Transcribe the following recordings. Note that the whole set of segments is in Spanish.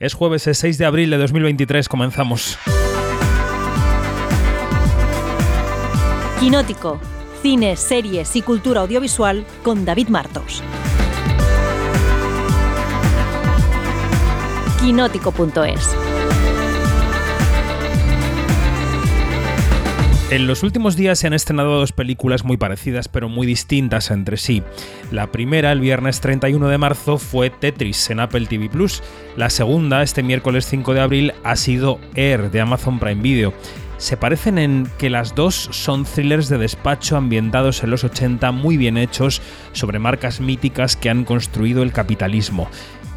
Es jueves el 6 de abril de 2023, comenzamos. Quinótico, cine, series y cultura audiovisual con David Martos. Quinótico.es En los últimos días se han estrenado dos películas muy parecidas pero muy distintas entre sí. La primera, el viernes 31 de marzo, fue Tetris en Apple TV Plus. La segunda, este miércoles 5 de abril, ha sido Air de Amazon Prime Video. Se parecen en que las dos son thrillers de despacho ambientados en los 80 muy bien hechos sobre marcas míticas que han construido el capitalismo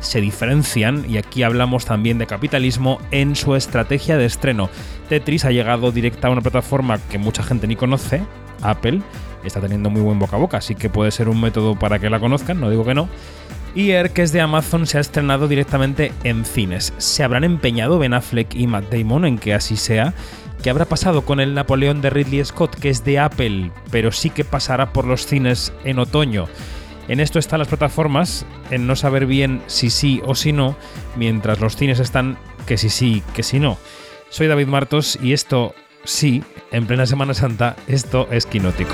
se diferencian, y aquí hablamos también de capitalismo, en su estrategia de estreno. Tetris ha llegado directa a una plataforma que mucha gente ni conoce, Apple, está teniendo muy buen boca a boca, así que puede ser un método para que la conozcan, no digo que no. Y Air, que es de Amazon, se ha estrenado directamente en cines. ¿Se habrán empeñado Ben Affleck y Matt Damon en que así sea? ¿Qué habrá pasado con el Napoleón de Ridley Scott, que es de Apple, pero sí que pasará por los cines en otoño? En esto están las plataformas, en no saber bien si sí o si no, mientras los cines están que si sí, que si no. Soy David Martos y esto, sí, en plena Semana Santa, esto es quinótico.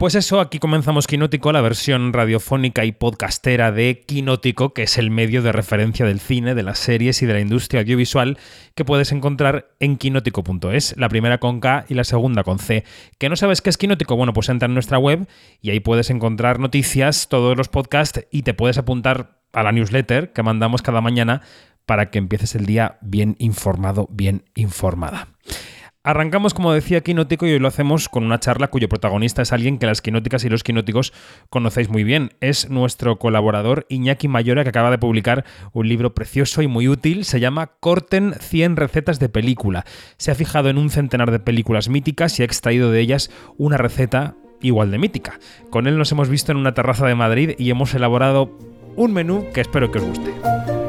Pues eso, aquí comenzamos Quinótico, la versión radiofónica y podcastera de Quinótico, que es el medio de referencia del cine, de las series y de la industria audiovisual que puedes encontrar en quinótico.es, la primera con K y la segunda con C. ¿Que no sabes qué es Quinótico? Bueno, pues entra en nuestra web y ahí puedes encontrar noticias, todos los podcasts y te puedes apuntar a la newsletter que mandamos cada mañana para que empieces el día bien informado, bien informada. Arrancamos, como decía, Quinótico y hoy lo hacemos con una charla cuyo protagonista es alguien que las quinóticas y los quinóticos conocéis muy bien. Es nuestro colaborador Iñaki Mayora que acaba de publicar un libro precioso y muy útil. Se llama Corten 100 recetas de película. Se ha fijado en un centenar de películas míticas y ha extraído de ellas una receta igual de mítica. Con él nos hemos visto en una terraza de Madrid y hemos elaborado un menú que espero que os guste.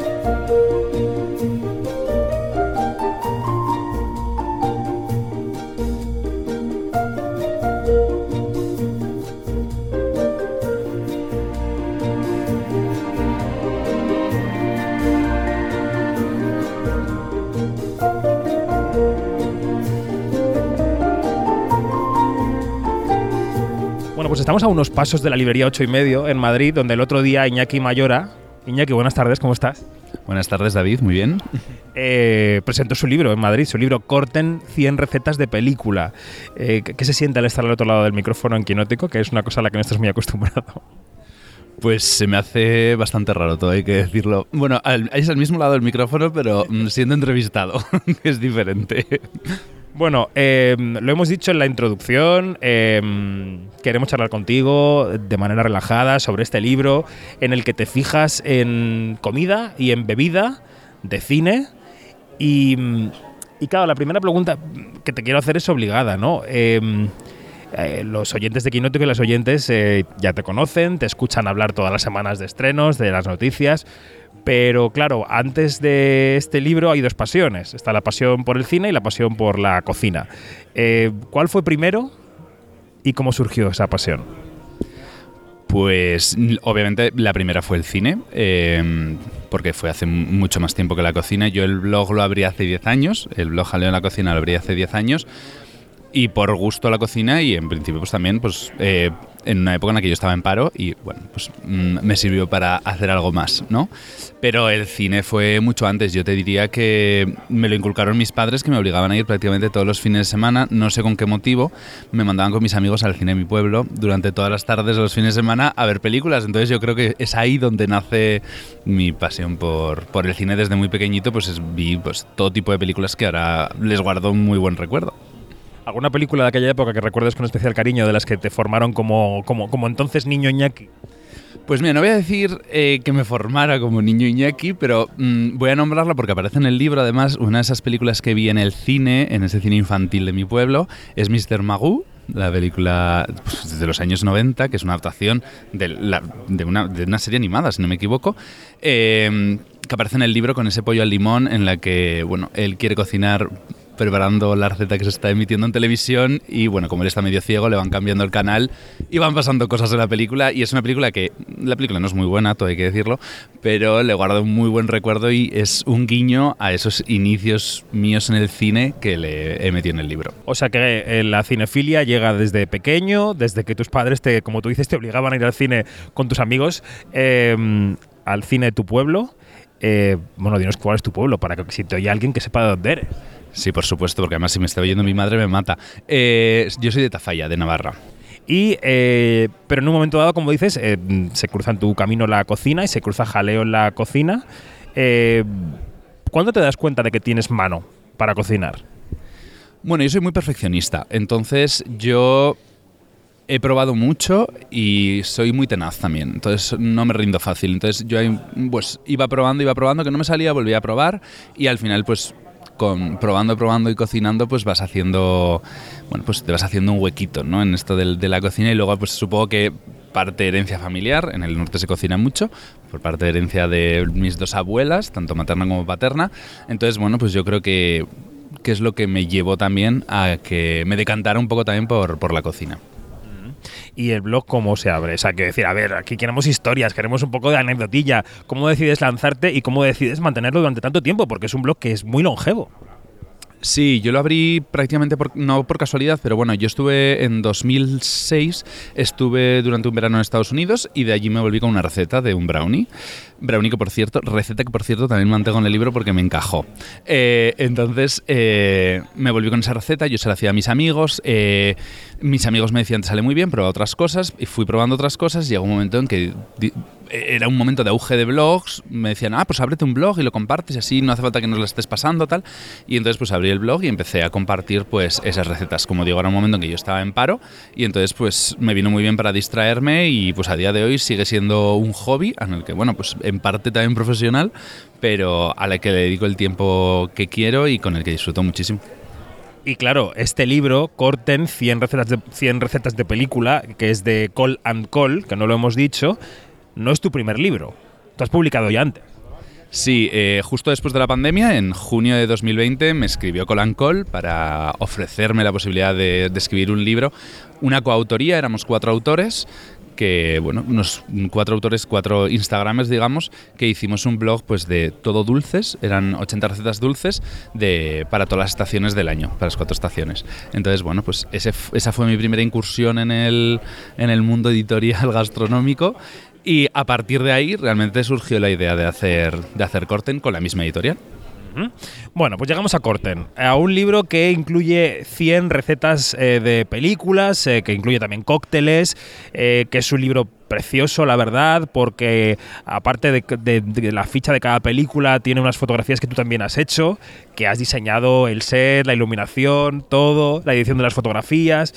Pues estamos a unos pasos de la librería 8 y medio en Madrid, donde el otro día Iñaki Mayora. Iñaki, buenas tardes, ¿cómo estás? Buenas tardes, David, muy bien. Eh, presentó su libro en Madrid, su libro Corten 100 recetas de película. Eh, ¿Qué se siente al estar al otro lado del micrófono en Quinótico? Que es una cosa a la que no estás muy acostumbrado. Pues se me hace bastante raro todo, hay que decirlo. Bueno, es al mismo lado del micrófono, pero mm, siendo entrevistado, es diferente. Bueno, em, lo hemos dicho en la introducción, em, queremos charlar contigo de manera relajada sobre este libro en el que te fijas en comida y en bebida de cine. Y, y claro, la primera pregunta que te quiero hacer es obligada, ¿no? Em, eh, los oyentes de Quinótico y las oyentes eh, ya te conocen, te escuchan hablar todas las semanas de estrenos, de las noticias, pero claro, antes de este libro hay dos pasiones. Está la pasión por el cine y la pasión por la cocina. Eh, ¿Cuál fue primero y cómo surgió esa pasión? Pues obviamente la primera fue el cine, em, porque fue hace mucho más tiempo que la cocina. Yo el blog lo abrí hace 10 años, el blog Jaleo en la cocina lo abrí hace 10 años, y por gusto la cocina y en principio pues también pues eh, en una época en la que yo estaba en paro y bueno pues mm, me sirvió para hacer algo más no pero el cine fue mucho antes. Yo te diría que me lo inculcaron mis padres que me obligaban a ir prácticamente todos los fines de semana. No sé con qué motivo. Me mandaban con mis amigos al cine de mi pueblo durante todas las tardes de los fines de semana a ver películas. Entonces yo creo que es ahí donde nace mi pasión por, por el cine. Desde muy pequeñito pues vi pues todo tipo de películas que ahora les guardo un muy buen recuerdo ¿Alguna película de aquella época que recuerdes con especial cariño de las que te formaron como, como, como entonces niño Iñaki? Pues mira, no voy a decir eh, que me formara como niño Iñaki, pero mm, voy a nombrarla porque aparece en el libro. Además, una de esas películas que vi en el cine, en ese cine infantil de mi pueblo, es Mr. Magoo, la película pues, de los años 90, que es una adaptación de, de, una, de una, serie animada, si no me equivoco, eh, que aparece en el libro con ese pollo al limón en la que, bueno, él quiere cocinar preparando la receta que se está emitiendo en televisión y bueno, como él está medio ciego, le van cambiando el canal y van pasando cosas en la película y es una película que, la película no es muy buena, todo hay que decirlo, pero le guardo un muy buen recuerdo y es un guiño a esos inicios míos en el cine que le he metido en el libro. O sea que eh, la cinefilia llega desde pequeño, desde que tus padres, te, como tú dices, te obligaban a ir al cine con tus amigos, eh, al cine de tu pueblo. Eh, bueno, dinos cuál es tu pueblo, para que si te oye alguien que sepa de dónde eres. Sí, por supuesto, porque además si me está oyendo mi madre me mata. Eh, yo soy de Tafalla, de Navarra. Y, eh, pero en un momento dado, como dices, eh, se cruza en tu camino la cocina y se cruza jaleo en la cocina. ¿Cuándo te das cuenta de que tienes mano para cocinar? Bueno, yo soy muy perfeccionista, entonces yo he probado mucho y soy muy tenaz también, entonces no me rindo fácil. Entonces yo pues iba probando, iba probando, que no me salía, volvía a probar y al final pues probando, probando y cocinando pues vas haciendo, bueno, pues te vas haciendo un huequito, ¿no? En esto del- de, la cocina y luego pues supongo que parte de herencia familiar, en el norte se cocina mucho, por parte de herencia de mis dos abuelas, tanto materna como paterna. Entonces, bueno, pues yo creo que, que es lo que me llevó también a que me decantara un poco también por, por la cocina. ¿Y el blog cómo se abre? O sea, que decir, a ver, aquí queremos historias, queremos un poco de anecdotilla. ¿Cómo decides lanzarte y cómo decides mantenerlo durante tanto tiempo? Porque es un blog que es muy longevo. Sí, yo lo abrí prácticamente por- no por casualidad, pero bueno, yo estuve en 2006, estuve durante un verano en Estados Unidos y de allí me volví con una receta de un brownie. Brownie que por cierto, receta que por cierto también mantengo en el libro porque me encajó. Eh, entonces eh, me volví con esa receta, yo se la hacía a mis amigos, eh, mis amigos me decían te sale muy bien, prueba otras cosas y fui probando otras cosas y llegó un momento en que di- era un momento de auge de blogs, me decían, ah, pues ábrete un blog y lo compartes así no hace falta que nos lo estés pasando, tal. Y entonces pues abrí el blog y empecé a compartir pues esas recetas. Como digo, era un momento en que yo estaba en paro y entonces pues me vino muy bien para distraerme y pues a día de hoy sigue siendo un hobby en el que, bueno, pues en parte también profesional, pero a la que le dedico el tiempo que quiero y con el que disfruto muchísimo. Y claro, este libro, Corten, 100 recetas de, 100 recetas de película, que es de Call and Call, que no lo hemos dicho, no es tu primer libro. Tú has publicado ya antes. Sí, eh, justo después de la pandemia, en junio de 2020, me escribió Colan Col para ofrecerme la posibilidad de, de escribir un libro. Una coautoría, éramos cuatro autores que, bueno, unos cuatro autores, cuatro Instagrames, digamos, que hicimos un blog pues de todo dulces, eran 80 recetas dulces de, para todas las estaciones del año, para las cuatro estaciones. Entonces, bueno, pues esa fue mi primera incursión en el, en el mundo editorial gastronómico y a partir de ahí realmente surgió la idea de hacer, de hacer Corten con la misma editorial. Bueno, pues llegamos a Corten, a un libro que incluye 100 recetas eh, de películas, eh, que incluye también cócteles, eh, que es un libro precioso, la verdad, porque aparte de, la ficha de cada película, tiene unas fotografías que tú también has hecho, que has diseñado el set, la iluminación, todo, la edición de las fotografías.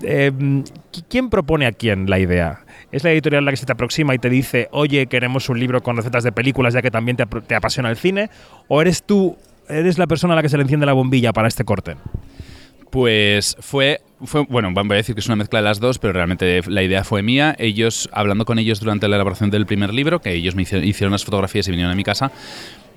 ¿qui- ¿Quién propone a quién la idea? ¿Es la editorial la que se te aproxima y te dice, oye, queremos un libro con recetas de películas ya que también te, ap- te apasiona el cine? ¿O eres tú, eres la persona a la que se le enciende la bombilla para este corte? Pues fue, fue, bueno, voy a decir que es una mezcla de las dos, pero realmente la idea fue mía. Ellos, hablando con ellos durante la elaboración del primer libro, que ellos me hicieron, hicieron las fotografías y vinieron a mi casa,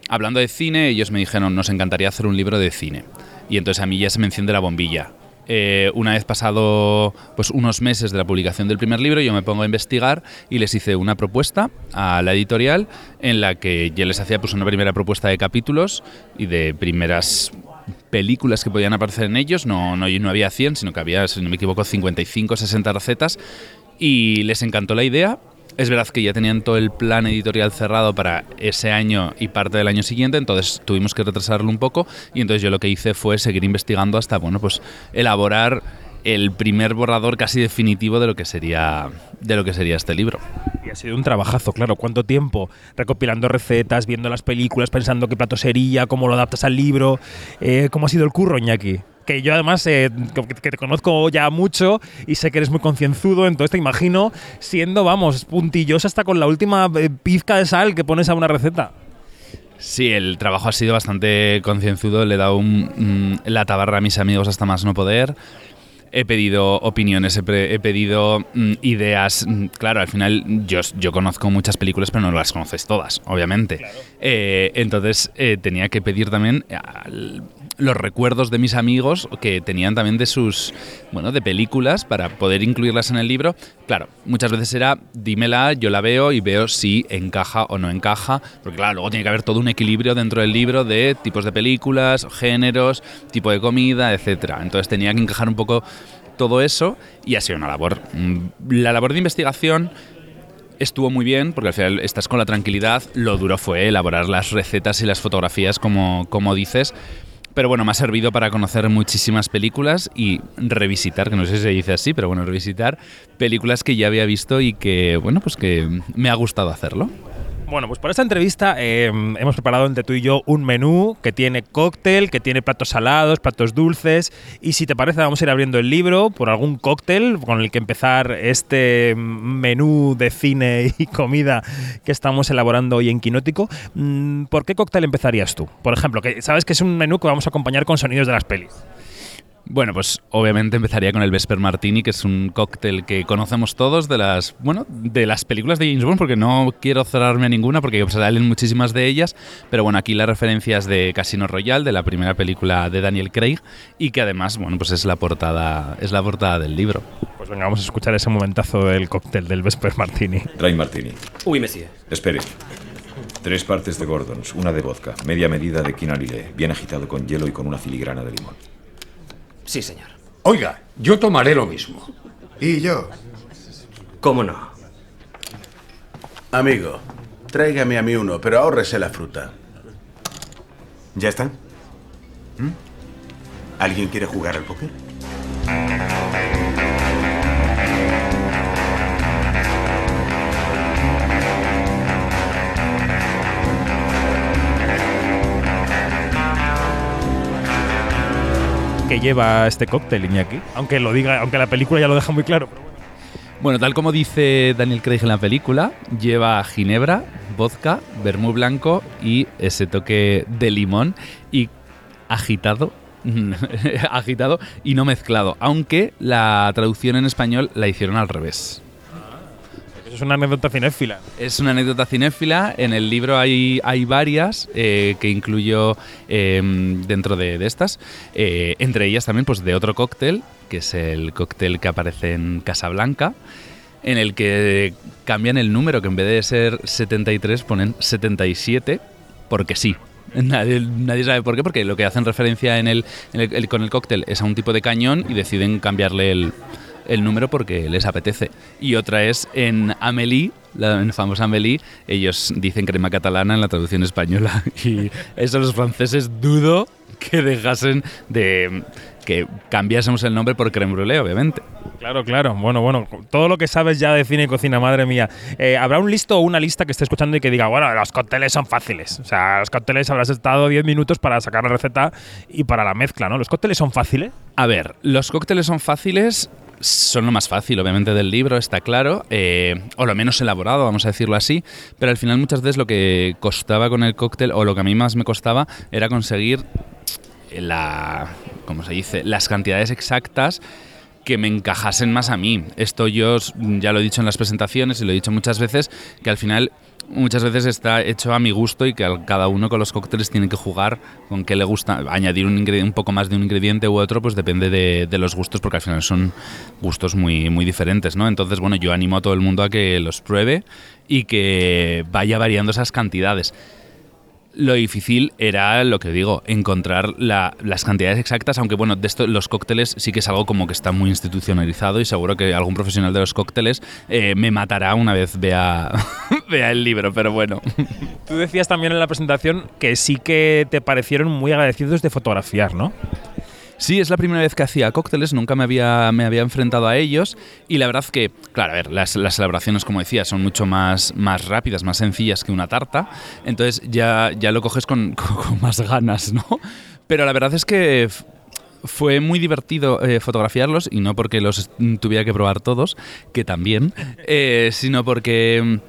hablando de cine, ellos me dijeron, nos encantaría hacer un libro de cine. Y entonces a mí ya se me enciende la bombilla. Eh, una vez pasado pues, unos meses de la publicación del primer libro, yo me pongo a investigar y les hice una propuesta a la editorial en la que yo les hacía pues, una primera propuesta de capítulos y de primeras películas que podían aparecer en ellos. No, no, no había 100, sino que había, si no me equivoco, 55 60 recetas. Y les encantó la idea. Es verdad que ya tenían todo el plan editorial cerrado para ese año y parte del año siguiente, entonces tuvimos que retrasarlo un poco y entonces yo lo que hice fue seguir investigando hasta, bueno, pues elaborar el primer borrador casi definitivo de lo que sería de lo que sería este libro. Y ha sido un trabajazo, claro. ¿Cuánto tiempo recopilando recetas, viendo las películas, pensando qué plato sería, cómo lo adaptas al libro? Eh, ¿Cómo ha sido el curro, Iñaki? Que yo además eh, que te conozco ya mucho y sé que eres muy concienzudo, entonces te imagino siendo, vamos, puntilloso hasta con la última eh, pizca de sal que pones a una receta. Sí, el trabajo ha sido bastante concienzudo, le he dado un, mm, la tabarra a mis amigos hasta más no poder. He pedido opiniones, he, pedido mm, ideas. Mm, Claro, al final yo, yo conozco muchas películas, pero no las conoces todas, obviamente. Eh, entonces eh, tenía que pedir también al- los recuerdos de mis amigos que tenían también de sus, bueno, de películas para poder incluirlas en el libro. Claro, muchas veces era dímela, yo la veo y veo si encaja o no encaja, porque claro, luego tiene que haber todo un equilibrio dentro del libro de tipos de películas, géneros, tipo de comida, etcétera. Entonces tenía que encajar un poco todo eso y ha sido una labor. Mm, La labor de investigación estuvo muy bien porque al final estás con la tranquilidad. Lo duro fue elaborar las recetas y las fotografías como, como dices. Pero bueno, me ha servido para conocer muchísimas películas y revisitar, que no sé si se dice así, pero bueno, revisitar películas que ya había visto y que, bueno, pues que me ha gustado hacerlo. Bueno, pues para esta entrevista eh, hemos preparado entre tú y yo un menú que tiene cóctel, que tiene platos salados, platos dulces. Y si te parece, vamos a ir abriendo el libro por algún cóctel con el que empezar este menú de cine y comida que estamos elaborando hoy en Quinótico. Mm, ¿Por qué cóctel empezarías tú? Por ejemplo, que sabes que es un menú que vamos a acompañar con sonidos de las pelis. Bueno, pues obviamente empezaría con el Vesper Martini, que es un cóctel que conocemos todos de las, bueno, de las películas de James Bond, porque no quiero cerrarme a ninguna, porque salen muchísimas de ellas, pero bueno, aquí la referencia es de Casino Royale, de la primera película de Daniel Craig, y que además, bueno, pues es la portada, es la portada del libro. Pues venga, vamos a escuchar ese momentazo del cóctel del Vesper Martini. Dry Martini. Oui, monsieur. Espere. Tres partes de Gordons, una de vodka, media medida de quinarile, bien agitado con hielo y con una filigrana de limón. Sí, señor. Oiga, yo tomaré lo mismo. Y yo. ¿Cómo no? Amigo, tráigame a mí uno, pero ahórrese la fruta. ¿Ya están? ¿Mm? ¿Alguien quiere jugar al póker? Que lleva este cóctel, Iñaki. Aunque lo diga, aunque la película ya lo deja muy claro. bueno. Bueno, tal como dice Daniel Craig en la película, lleva ginebra, vodka, vermú blanco y ese toque de limón y agitado. agitado y no mezclado, aunque la traducción en español la hicieron al revés. Es una anécdota cinéfila. Es una anécdota cinéfila. En el libro hay, hay varias eh, que incluyo eh, dentro de, estas. Eh, entre ellas también pues, de otro cóctel, que es el cóctel que aparece en Casablanca, en el que cambian el número, que en vez de ser 73 ponen 77, porque sí. Nadie, nadie sabe por qué, porque lo que hacen referencia en el- con el cóctel es a un tipo de cañón y deciden cambiarle el, el número porque les apetece. Y otra es en Amélie, la famosa Amélie, ellos dicen crema catalana en la traducción española. Y eso los franceses dudo que dejasen de que cambiásemos el nombre por creme brûlée, obviamente. Claro, claro. Bueno, bueno, todo lo que sabes ya de cine y cocina, madre mía. Eh, ¿Habrá un listo o una lista que esté escuchando y que diga, bueno, los cócteles son fáciles? O sea, los cócteles habrás estado 10 minutos para sacar la receta y para la mezcla, ¿no? ¿Los cócteles son fáciles? A ver, los cócteles son fáciles, son lo más fácil, obviamente, del libro, está claro, eh, o lo menos elaborado, vamos a decirlo así, pero al final muchas veces lo que costaba con el cóctel, o lo que a mí más me costaba, era conseguir la, ¿cómo se dice? Las cantidades exactas que me encajasen más a mí. Esto yo ya lo he dicho en las presentaciones y lo he dicho muchas veces, que al final muchas veces está hecho a mi gusto y que cada uno con los cócteles tiene que jugar con qué le gusta. Añadir un, un poco más de un ingrediente u otro, pues depende de, de los gustos, porque al final son gustos muy, muy diferentes, ¿no? Entonces, bueno, yo animo a todo el mundo a que los pruebe y que vaya variando esas cantidades. Lo difícil era, lo que digo, encontrar la- las cantidades exactas, aunque bueno, de esto los cócteles sí que es algo como que está muy institucionalizado y seguro que algún profesional de los cócteles eh, me matará una vez vea, vea el libro, pero bueno. Tú decías también en la presentación que sí que te parecieron muy agradecidos de fotografiar, ¿no? Sí, es la primera vez que hacía cócteles, nunca me había, me había enfrentado a ellos y la verdad que, claro, a ver, las, las elaboraciones, como decía, son mucho más, más rápidas, más sencillas que una tarta, entonces ya, ya lo coges con, con- más ganas, ¿no? Pero la verdad es que fue muy divertido eh, fotografiarlos y no porque los mm, tuviera que probar todos, que también, eh, sino porque...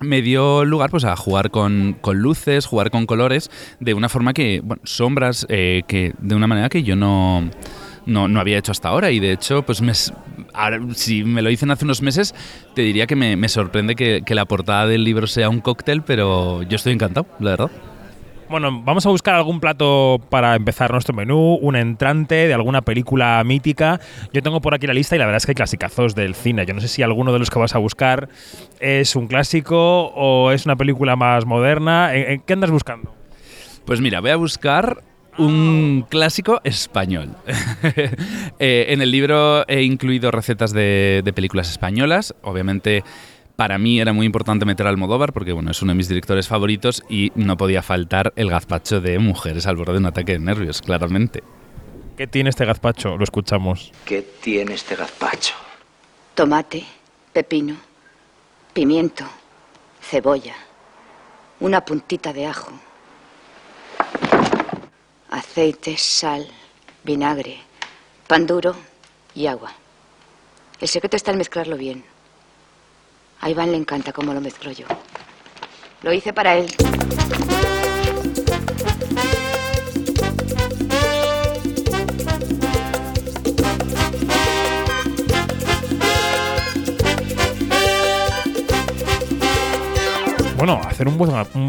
me dio lugar pues a jugar con, con luces, jugar con colores de una forma que, bueno, sombras, eh, que de una manera que yo no, no, no había hecho hasta ahora y de hecho, pues me, ahora, si me lo dicen hace unos meses, te diría que me, me sorprende que, que la portada del libro sea un cóctel, pero yo estoy encantado, la verdad. Bueno, vamos a buscar algún plato para empezar nuestro menú, un entrante de alguna película mítica. Yo tengo por aquí la lista y la verdad es que hay clasicazos del cine. Yo no sé si alguno de los que vas a buscar es un clásico o es una película más moderna. ¿En, qué andas buscando? Pues mira, voy a buscar un clásico español. Eh, en el libro he incluido recetas de películas españolas, obviamente para mí era muy importante meter al Almodóvar porque bueno, es uno de mis directores favoritos y no podía faltar el gazpacho de mujeres al borde de un ataque de nervios, claramente. ¿Qué tiene este gazpacho? Lo escuchamos. ¿Qué tiene este gazpacho? Tomate, pepino, pimiento, cebolla, una puntita de ajo, aceite, sal, vinagre, pan duro y agua. El secreto está en mezclarlo bien. A Iván le encanta cómo lo mezclo yo. Lo hice para él. Bueno, hacer un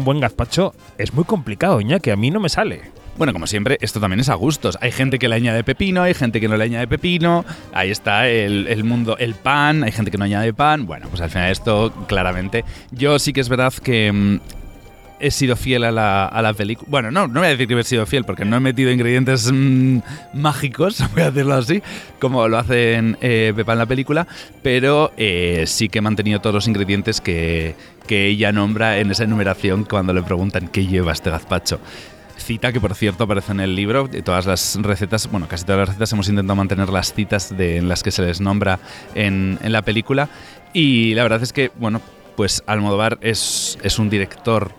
buen, gazpacho es muy complicado, que a mí no me sale. Bueno, como siempre, esto también es a gustos. Hay gente que le añade pepino, hay gente que no le añade pepino. Ahí está el, mundo, el pan, hay gente que no añade pan. Bueno, pues al final esto, claramente. Yo sí que es verdad que mmm, he sido fiel a la, película. Bueno, no, no voy a decir que he sido fiel, porque no he metido ingredientes mmm, mágicos, voy a decirlo así, como lo hacen eh, Pepa en la película, pero eh, sí que he mantenido todos los ingredientes que ella nombra en esa enumeración cuando le preguntan qué lleva este gazpacho cita que por cierto aparece en el libro todas las recetas, bueno, casi todas las recetas hemos intentado mantener las citas de, en las que se les nombra en, en, la película. Y la verdad es que, bueno, pues Almodóvar es, es un director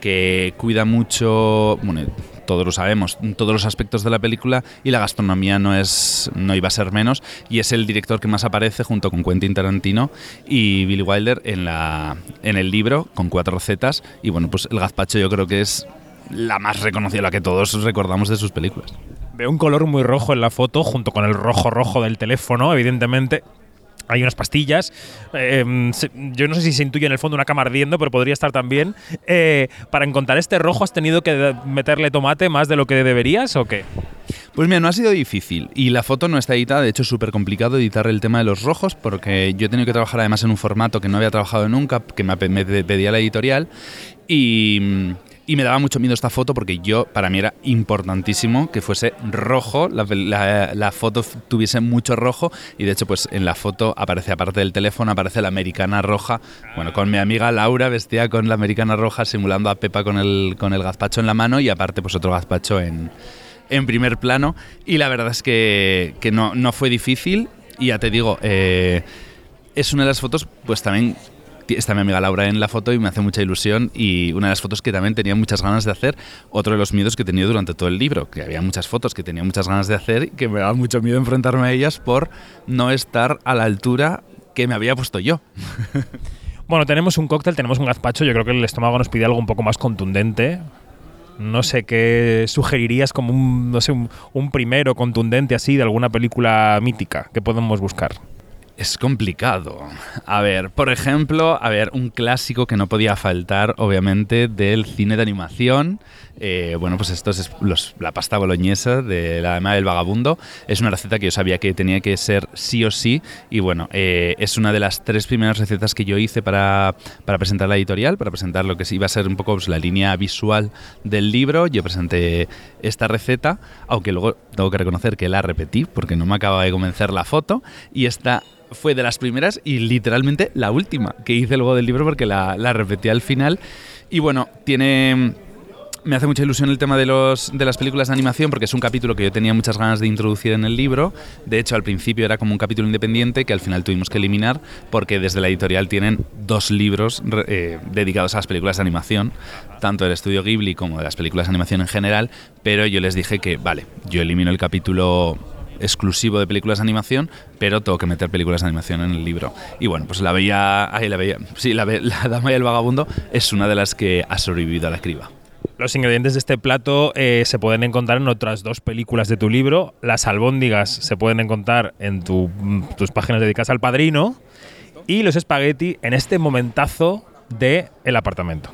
que cuida mucho, bueno, todos lo sabemos, todos los aspectos de la película y la gastronomía no es no iba a ser menos. Y es el director que más aparece junto con Quentin Tarantino y Billy Wilder en la en el libro con cuatro recetas. Y bueno, pues el gazpacho yo creo que es la más reconocida, la que todos recordamos de sus películas. Veo un color muy rojo en la foto, junto con el rojo rojo del teléfono, evidentemente. Hay unas pastillas. Eh, yo no sé si se intuye en el fondo una cama ardiendo, pero podría estar también. Eh, para encontrar este rojo, ¿has tenido que meterle tomate más de lo que deberías o qué? Pues mira, no ha sido difícil y la foto no está editada, de hecho es súper complicado editar el tema de los rojos porque yo he tenido que trabajar además en un formato que no había trabajado nunca, que me pedía la editorial y, y me daba mucho miedo esta foto porque yo, para mí era importantísimo que fuese rojo, la, la, foto tuviese mucho rojo. Y de hecho pues en la foto aparece aparte del teléfono, aparece la americana roja, bueno, con mi amiga Laura vestida con la americana roja simulando a Pepa con el, con el gazpacho en la mano y aparte pues otro gazpacho en, en primer plano. Y la verdad es que, que no, no fue difícil. Y ya te digo, eh, es una de las fotos pues también está mi amiga Laura en la foto y me hace mucha ilusión y una de las fotos que también tenía muchas ganas de hacer, otro de los miedos que he tenido durante todo el libro, que había muchas fotos que tenía muchas ganas de hacer y que me daba mucho miedo enfrentarme a ellas por no estar a la altura que me había puesto yo. Bueno, tenemos un cóctel, tenemos un gazpacho, yo creo que el estómago nos pide algo un poco más contundente. No sé qué sugerirías como un, no sé, un, un primero contundente así de alguna película mítica que podemos buscar. Es complicado. A ver, por ejemplo, a ver, un clásico que no podía faltar, obviamente, del cine de animación. Eh, bueno, pues esto es la pasta boloñesa de la dama del vagabundo. Es una receta que yo sabía que tenía que ser sí o sí. Y bueno, eh, es una de las tres primeras recetas que yo hice para, para, presentar la editorial, para presentar lo que iba a ser un poco pues, la línea visual del libro. Yo presenté esta receta, aunque luego tengo que reconocer que la repetí porque no me acaba de convencer la foto. Y esta fue de las primeras y literalmente la última que hice luego del libro porque la, la repetí al final. Y bueno, tiene me hace mucha ilusión el tema de, los, de las películas de animación porque es un capítulo que yo tenía muchas ganas de introducir en el libro. De hecho, al principio era como un capítulo independiente que al final tuvimos que eliminar porque desde la editorial tienen dos libros eh, dedicados a las películas de animación, tanto del estudio Ghibli como de las películas de animación en general. Pero yo les dije que, vale, yo elimino el capítulo exclusivo de películas de animación, pero tengo que meter películas de animación en el libro. Y bueno, pues la veía, ahí la veía, sí, la, la Dama y el Vagabundo es una de las que ha sobrevivido a la criba. Los ingredientes de este plato eh, se pueden encontrar en otras dos películas de tu libro. Las albóndigas se pueden encontrar en mm, tus páginas dedicadas al padrino. Y los espagueti en este momentazo de El apartamento.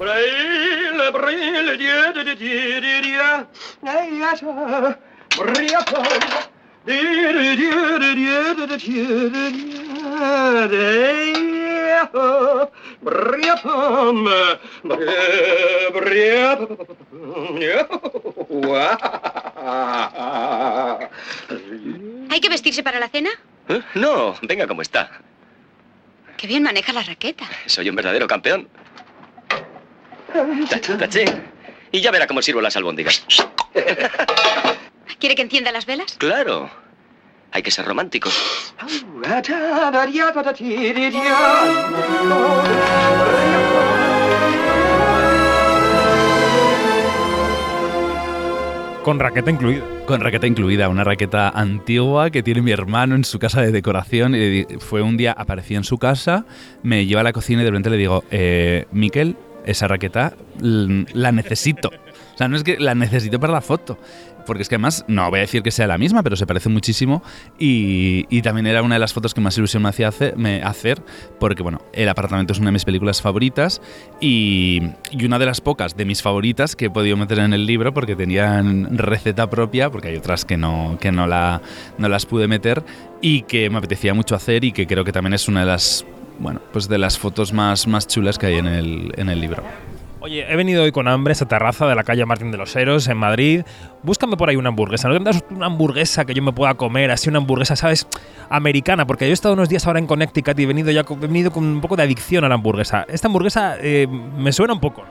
¿Hay que vestirse para la cena? ¿Eh? No, venga como está. Qué bien maneja la raqueta. Soy un verdadero campeón. Tachín. Y ya verá cómo sirvo las albóndigas. ¿Quiere que encienda las velas? Claro. Hay que ser románticos. Con raqueta incluida. Con raqueta incluida, una raqueta antigua que tiene mi hermano en su casa de decoración. Y fue un día, aparecí en su casa, me lleva a la cocina y de repente le digo, eh, Miquel, esa raqueta la necesito. O sea, no es que la necesito para la foto. Porque es que además, no voy a decir que sea la misma, pero se parece muchísimo. Y, también era una de las fotos que más ilusión me hacía me- hacer, porque bueno, El apartamento es una de mis películas favoritas y, una de las pocas de mis favoritas que he podido meter en el libro porque tenían receta propia, porque hay otras que no, que no, no las pude meter y que me apetecía mucho hacer y que creo que también es una de las, bueno, pues de las fotos más, más chulas que hay en el, en el libro. Oye, he venido hoy con hambre a esa terraza de la calle Martín de los Heros en Madrid. Búscame por ahí una hamburguesa. ¿No me das una hamburguesa que yo me pueda comer? Así una hamburguesa, ¿sabes? Americana. Porque yo he estado unos días ahora en Connecticut y he venido ya con, he venido con un poco de adicción a la hamburguesa. Esta hamburguesa eh, me suena un poco.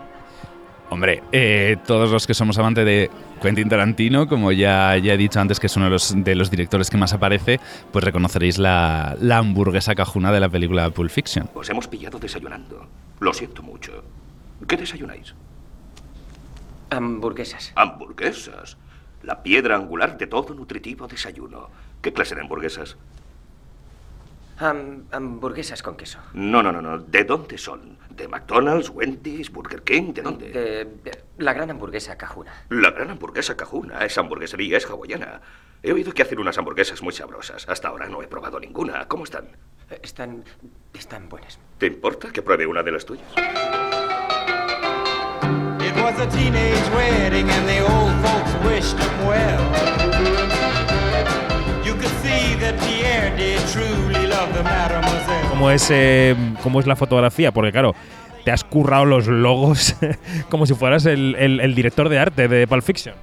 Hombre, eh, todos los que somos amantes de Quentin Tarantino, como ya, ya he dicho antes que es uno de los, de los directores que más aparece, pues reconoceréis la, la hamburguesa cajuna de la película Pulp Fiction. Os hemos pillado desayunando. Lo siento mucho. ¿Qué desayunáis? Hamburguesas. Hamburguesas. La piedra angular de todo nutritivo desayuno. ¿Qué clase de hamburguesas? Ham- hamburguesas con queso. No, no, no, no. ¿De dónde son? ¿De McDonald's, Wendy's, Burger King? ¿De dónde? De, de la gran hamburguesa cajuna. La gran hamburguesa cajuna. Esa hamburguesería es hawaiana. He oído que hacen unas hamburguesas muy sabrosas. Hasta ahora no he probado ninguna. ¿Cómo están? Eh, Están. están buenas. ¿Te importa que pruebe una de las tuyas? ¿Cómo es, eh, es la fotografía? Porque claro, te has currado los logos como si fueras el- el director de arte de Pulp Fiction.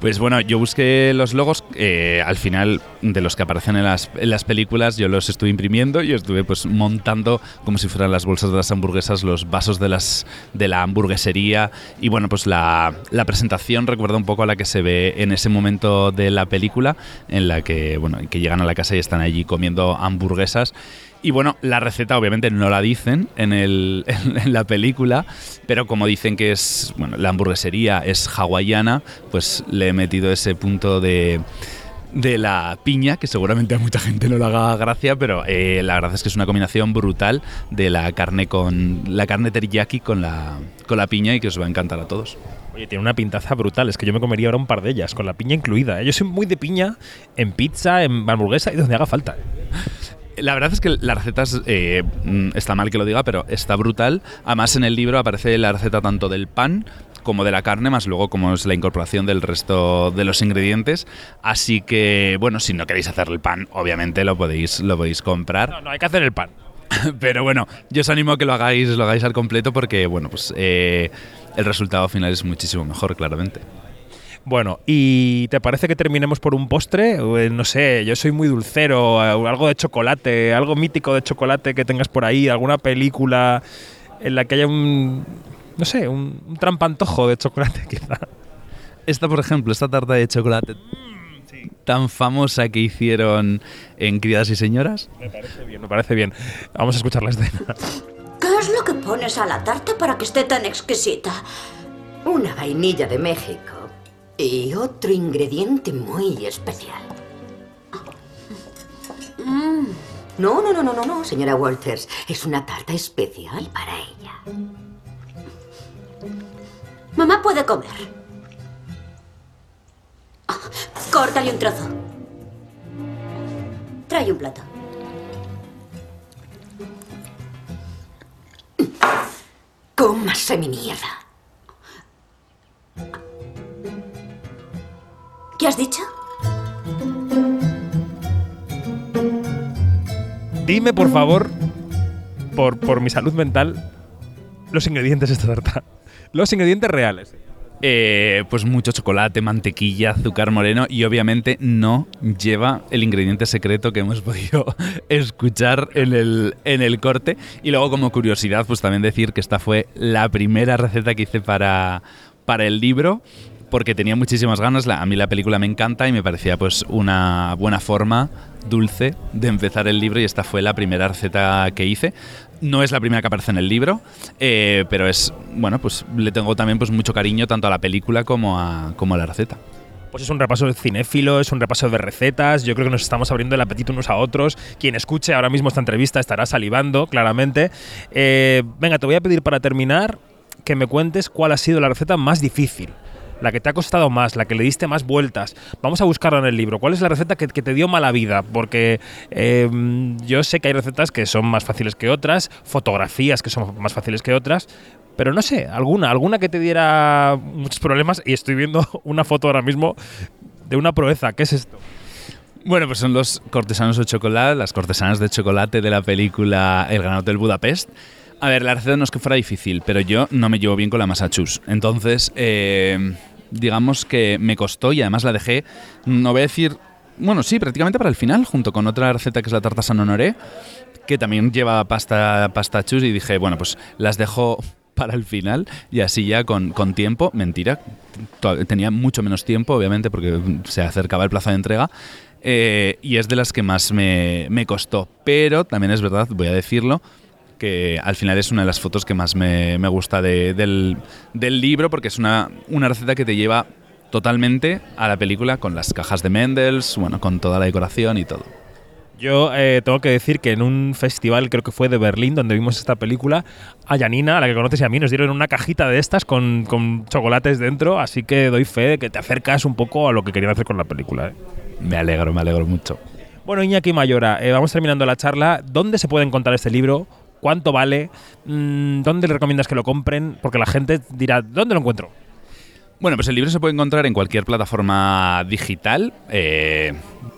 Pues bueno, yo busqué los logos, eh, al final de los que aparecen en las, películas, yo los estuve imprimiendo y estuve pues montando como si fueran las bolsas de las hamburguesas, los vasos de, las, de la hamburguesería y bueno, pues la, la presentación recuerda un poco a la que se ve en ese momento de la película, en la que, bueno, que llegan a la casa y están allí comiendo hamburguesas. Y bueno, la receta obviamente no la dicen en, el, en la película, pero como dicen que es, bueno, la hamburguesería es hawaiana, pues le he metido ese punto de, de la piña, que seguramente a mucha gente no le haga gracia, pero eh, la verdad es que es una combinación brutal de la carne con la carne teriyaki con la, con la piña y que os va a encantar a todos. Oye, tiene una pintaza brutal. Es que yo me comería ahora un par de ellas, con la piña incluida. ¿eh? Yo soy muy de piña en pizza, en hamburguesa y donde haga falta. La verdad es que la receta es, eh, mm, está mal que lo diga, pero está brutal. Además, en el libro aparece la receta tanto del pan como de la carne, más luego como es la incorporación del resto de los ingredientes. Así que, bueno, si no queréis hacer el pan, obviamente lo podéis, lo podéis comprar. No, no, hay que hacer el pan. Pero bueno, yo os animo a que lo hagáis, lo hagáis al completo porque, bueno, pues eh, el resultado final es muchísimo mejor, claramente. Bueno, ¿y te parece que terminemos por un postre? Eh, No sé, yo soy muy dulcero, eh, algo de chocolate, algo mítico de chocolate que tengas por ahí, alguna película en la que haya un, no sé, un, un trampantojo de chocolate quizá. Esta, por ejemplo, esta tarta de chocolate tan famosa que hicieron en Criadas y Señoras. Me parece bien, me parece bien. Vamos a escuchar la escena. ¿Qué es lo que pones a la tarta para que esté tan exquisita? Una vainilla de México y otro ingrediente muy especial. Mm. No, no, no, no, no, no, señora Walters. Es una tarta especial para ella. Mamá puede comer. Ah, Córtale un trozo. Trae un plato. Cómase mi mierda. ¿Qué has dicho? Dime, por favor, por, por mi salud mental, los ingredientes de esta tarta. Los ingredientes reales. Eh, pues mucho chocolate, mantequilla, azúcar moreno y obviamente no lleva el ingrediente secreto que hemos podido escuchar en el, en el corte. Y luego como curiosidad, pues también decir que esta fue la primera receta que hice para, para el libro porque tenía muchísimas ganas. La- a mí la película me encanta y me parecía pues una buena forma dulce de empezar el libro y esta fue la primera receta que hice. No es la primera que aparece en el libro, eh, pero es, bueno, pues le tengo también pues mucho cariño tanto a la película como a, como a la receta. Pues es un repaso de cinéfilo, es un repaso de recetas. Yo creo que nos estamos abriendo el apetito unos a otros. Quien escuche ahora mismo esta entrevista estará salivando, claramente. Eh, venga, te voy a pedir para terminar que me cuentes cuál ha sido la receta más difícil. La que te ha costado más, la que le diste más vueltas. Vamos a buscarla en el libro. ¿Cuál es la receta que, te dio mala vida? Porque eh, yo sé que hay recetas que son más fáciles que otras, fotografías que son más fáciles que otras, pero no sé, alguna, alguna que te diera muchos problemas. Y estoy viendo una foto ahora mismo de una proeza. ¿Qué es esto? Bueno, pues son los cortesanos de chocolate, las cortesanas de chocolate de la película El Gran Hotel Budapest. A ver, la receta no es que fuera difícil, pero yo no me llevo bien con la Massachusetts. Entonces, eh, digamos que me costó y además la dejé, no voy a decir, bueno, sí, prácticamente para el final, junto con otra receta que es la tarta San Honoré, que también lleva pasta, pasta chus y dije, bueno, pues las dejo para el final y así ya con, con tiempo, mentira, tenía mucho menos tiempo, obviamente, porque se acercaba el plazo de entrega. eh, y es de las que más me, me costó. Pero también es verdad, voy a decirlo, que al final es una de las fotos que más me, me gusta de- del, del libro, porque es una, una receta que te lleva totalmente a la película con las cajas de Mendels, bueno, con toda la decoración y todo. Yo eh, tengo que decir que en un festival, creo que fue de Berlín, donde vimos esta película, a Janina, a la que conoces y a mí, nos dieron una cajita de estas con, con chocolates dentro, así que doy fe de que te acercas un poco a lo que querían hacer con la película. ¿eh? Me alegro, me alegro mucho. Bueno, Iñaki Mayora, eh, vamos terminando la charla. ¿Dónde se puede encontrar este libro? ¿Cuánto vale? Mm, ¿Dónde le recomiendas que lo compren? Porque la gente dirá, ¿dónde lo encuentro? Bueno, pues el libro se puede encontrar en cualquier plataforma digital, eh,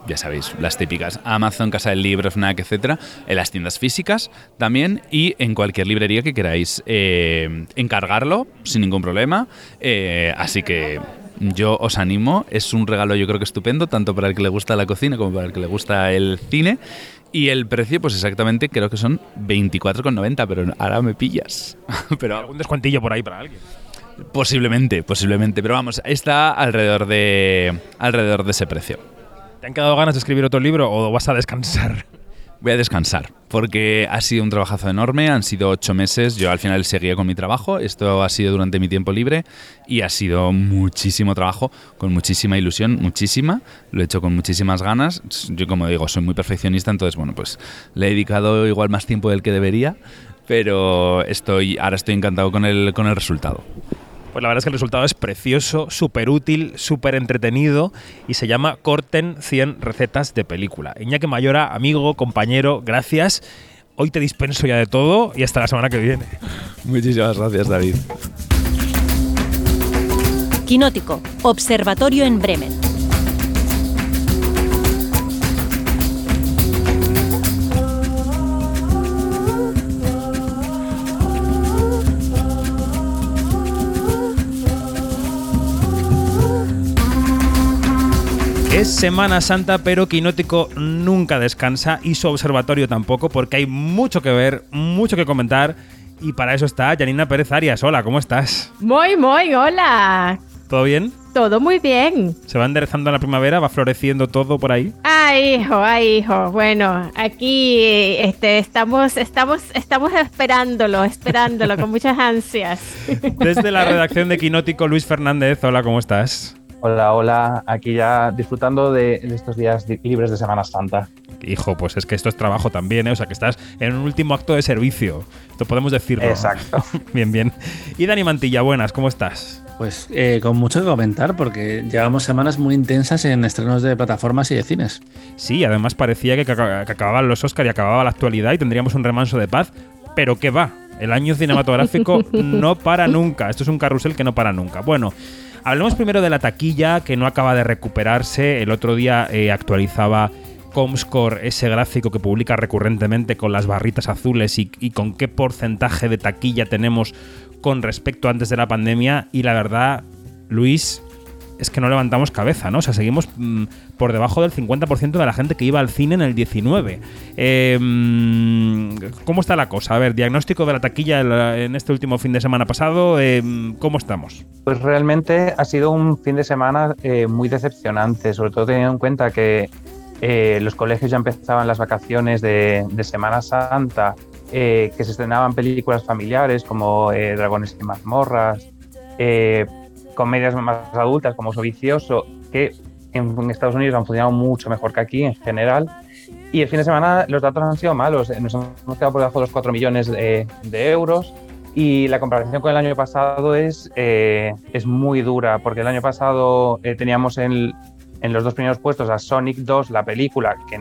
ya sabéis, las típicas, Amazon, Casa del Libro, FNAC, etcétera, en las tiendas físicas también y en cualquier librería que queráis eh, encargarlo sin ningún problema. Eh, así que yo os animo, es un regalo yo creo que estupendo, tanto para el que le gusta la cocina como para el que le gusta el cine. Y el precio, pues exactamente, creo que son 24,90, pero ahora me pillas. pero ¿Algún descuentillo por ahí para alguien? Posiblemente, posiblemente. Pero vamos, está alrededor de, alrededor de ese precio. ¿Te han quedado ganas de escribir otro libro o vas a descansar? Voy a descansar, porque ha sido un trabajazo enorme, han sido ocho meses, yo al final seguía con mi trabajo, esto ha sido durante mi tiempo libre y ha sido muchísimo trabajo, con muchísima ilusión, muchísima, lo he hecho con muchísimas ganas, yo como digo, soy muy perfeccionista, entonces bueno, pues le he dedicado igual más tiempo del que debería, pero estoy, ahora estoy encantado con el, con el resultado. Pues la verdad es que el resultado es precioso, súper útil, súper entretenido y se llama Corten 100 recetas de película. Iñaki Mayora, amigo, compañero, gracias. Hoy te dispenso ya de todo y hasta la semana que viene. Muchísimas gracias, David. Quinótico, Observatorio en Bremen. Es Semana Santa, pero Quinótico nunca descansa y su observatorio tampoco, porque hay mucho que ver, mucho que comentar. Y para eso está Janina Pérez Arias. Hola, ¿cómo estás? Muy, muy, hola. ¿Todo bien? Todo muy bien. ¿Se va enderezando la primavera? ¿Va floreciendo todo por ahí? Ay, hijo, ay, hijo. Bueno, aquí este, estamos, estamos, estamos esperándolo, esperándolo con muchas ansias. Desde la redacción de Quinótico, Luis Fernández. Hola, ¿cómo estás? Hola, hola. Aquí ya disfrutando de, estos días libres de Semana Santa. Hijo, pues es que esto es trabajo también, ¿eh? O sea, que estás en un último acto de servicio. Esto podemos decirlo. Exacto. bien, bien. Y Dani Mantilla, buenas, ¿cómo estás? Pues eh, con mucho que comentar, porque llevamos semanas muy intensas en estrenos de plataformas y de cines. Sí, además parecía que, que acababan los Oscar y acababa la actualidad y tendríamos un remanso de paz, pero ¿qué va? El año cinematográfico no para nunca. Esto es un carrusel que no para nunca. Bueno, hablemos primero de la taquilla que no acaba de recuperarse. El otro día eh, actualizaba Comscore ese gráfico que publica recurrentemente con las barritas azules y, y, con qué porcentaje de taquilla tenemos con respecto a antes de la pandemia y la verdad, Luis, es que no levantamos cabeza, ¿no? O sea, seguimos mmm, por debajo del 50% de la gente que iba al cine en el 19. Eh, ¿Cómo está la cosa? A ver, diagnóstico de la taquilla en este último fin de semana pasado, eh, ¿cómo estamos? Pues realmente ha sido un fin de semana eh, muy decepcionante, sobre todo teniendo en cuenta que eh, los colegios ya empezaban las vacaciones de, Semana Santa eh, que se estrenaban películas familiares como Dragones y mazmorras, eh, comedias más adultas como So Vicioso, que en, Estados Unidos han funcionado mucho mejor que aquí en general. Y el fin de semana los datos han sido malos, nos hemos quedado por debajo de los 4 millones de, de euros. Y la comparación con el año pasado es, es muy dura, porque el año pasado teníamos en, en los dos primeros puestos a Sonic 2, la película, que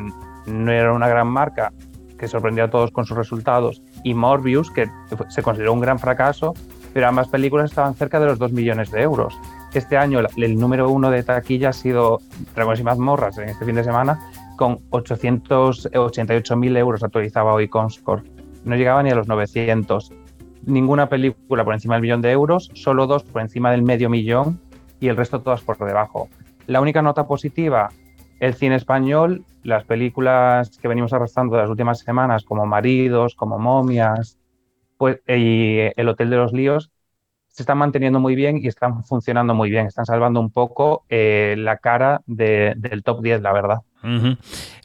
no era una gran marca, que sorprendió a todos con sus resultados, y Morbius, que se consideró un gran fracaso, pero ambas películas estaban cerca de los 2 millones de euros. Este año el número uno de taquilla ha sido Dragones y mazmorras en este fin de semana, con 888.000 euros actualizaba hoy Comscore. No llegaba ni a los 900. Ninguna película por encima del millón de euros, solo dos por encima del medio millón y el resto todas por debajo. La única nota positiva el cine español, las películas que venimos arrastrando de las últimas semanas, como Maridos, como Momias, pues, y El Hotel de los Líos, se están manteniendo muy bien y están funcionando muy bien. Están salvando un poco eh, la cara de, del top 10, la verdad.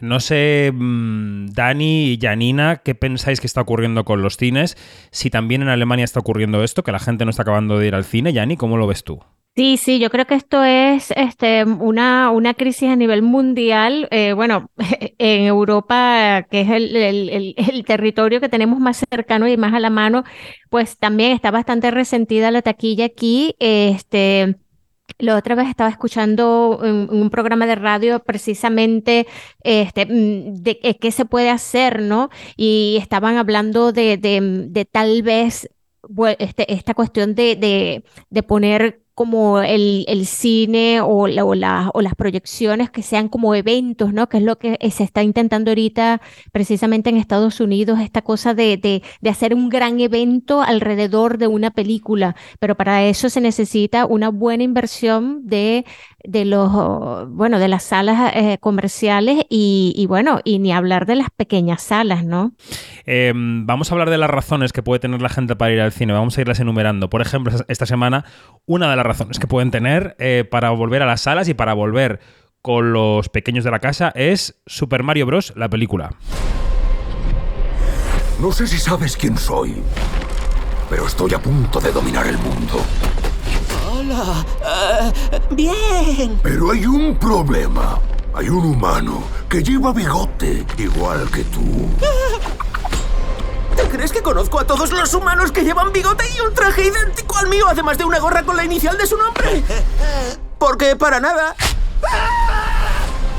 No sé, mmm, Dani y Janina, ¿qué pensáis que está ocurriendo con los cines? Si también en Alemania está ocurriendo esto, que la gente no está acabando de ir al cine. Yanni, ¿cómo lo ves tú? Sí, sí, yo creo que esto es este, una, una crisis a nivel mundial. Eh, bueno, en Europa, que es el, el, el, territorio que tenemos más cercano y más a la mano, pues también está bastante resentida la taquilla aquí. Este, la otra vez estaba escuchando un, un programa de radio precisamente este, de, de qué se puede hacer, ¿no? Y estaban hablando de, de, de tal vez este, esta cuestión de, de poner como el, el cine o, la, o, o, las proyecciones que sean como eventos, ¿no? Que es lo que se está intentando ahorita precisamente en Estados Unidos, esta cosa de, de, de hacer un gran evento alrededor de una película, pero para eso se necesita una buena inversión de, de los, bueno, de las salas eh, comerciales y, y, bueno, y ni hablar de las pequeñas salas, ¿no? Eh, vamos a hablar de las razones que puede tener la gente para ir al cine, vamos a irlas enumerando. Por ejemplo, esta semana, una de las razones que pueden tener eh, para volver a las salas y para volver con los pequeños de la casa es Super Mario Bros., la película. No sé si sabes quién soy, pero estoy a punto de dominar el mundo. Hola. Uh, bien. Pero hay un problema. Hay un humano que lleva bigote igual que tú. ¿Te crees que conozco a todos los humanos que llevan bigote y un traje idéntico al mío, además de una gorra con la inicial de su nombre? Porque para nada.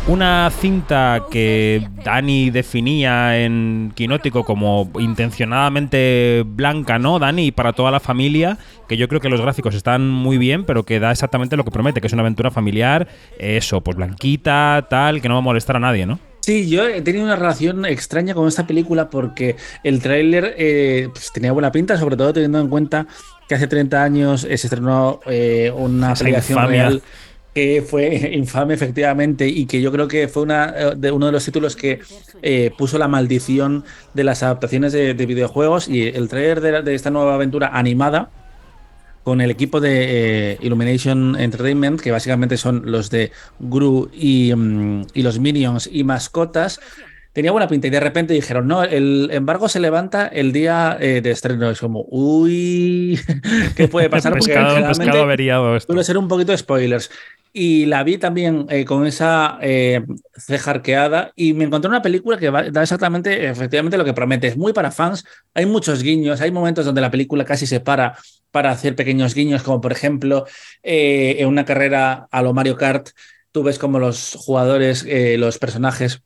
Una cinta que Dani definía en Quinótico como intencionadamente blanca, ¿no, Dani? Para toda la familia, que yo creo que los gráficos están muy bien, pero que da exactamente lo que promete, que es una aventura familiar, eso, pues blanquita, tal, que no va a molestar a nadie, ¿no? Sí, yo he tenido una relación extraña con esta película porque el tráiler eh, pues tenía buena pinta, sobre todo teniendo en cuenta que hace 30 años se estrenó eh, una aplicación real que fue infame efectivamente y que yo creo que fue una, de uno de los títulos que eh, puso la maldición de las adaptaciones de, de videojuegos y el trailer de, esta nueva aventura animada con el equipo de eh, Illumination Entertainment, que básicamente son los de Gru y, um, y los Minions y mascotas, tenía buena pinta y de repente dijeron, no, el embargo se levanta el día eh, de estreno. Es como, uy, ¿qué puede pasar? Porque pescado, averiado esto. Suele ser un poquito de spoilers. Y la vi también eh, con esa eh, ceja arqueada y me encontré una película que va- da exactamente, efectivamente, lo que promete. Es muy para fans. Hay muchos guiños, hay momentos donde la película casi se para para hacer pequeños guiños, como por ejemplo eh, en una carrera a lo Mario Kart, tú ves como los jugadores, eh, los personajes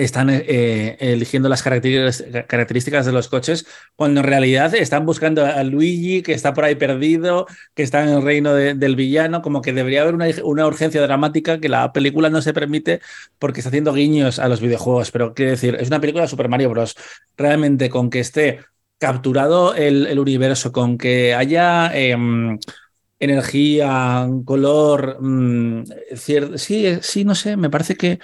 están eh, eligiendo las características, de los coches, cuando en realidad están buscando a Luigi, que está por ahí perdido, que está en el reino de- del villano, como que debería haber una, urgencia dramática que la película no se permite porque está haciendo guiños a los videojuegos. Pero quiero decir, es una película de Super Mario Bros. Realmente con que esté capturado el, universo, con que haya... em, energía, color, mm, sí, eh, sí, no sé, me parece que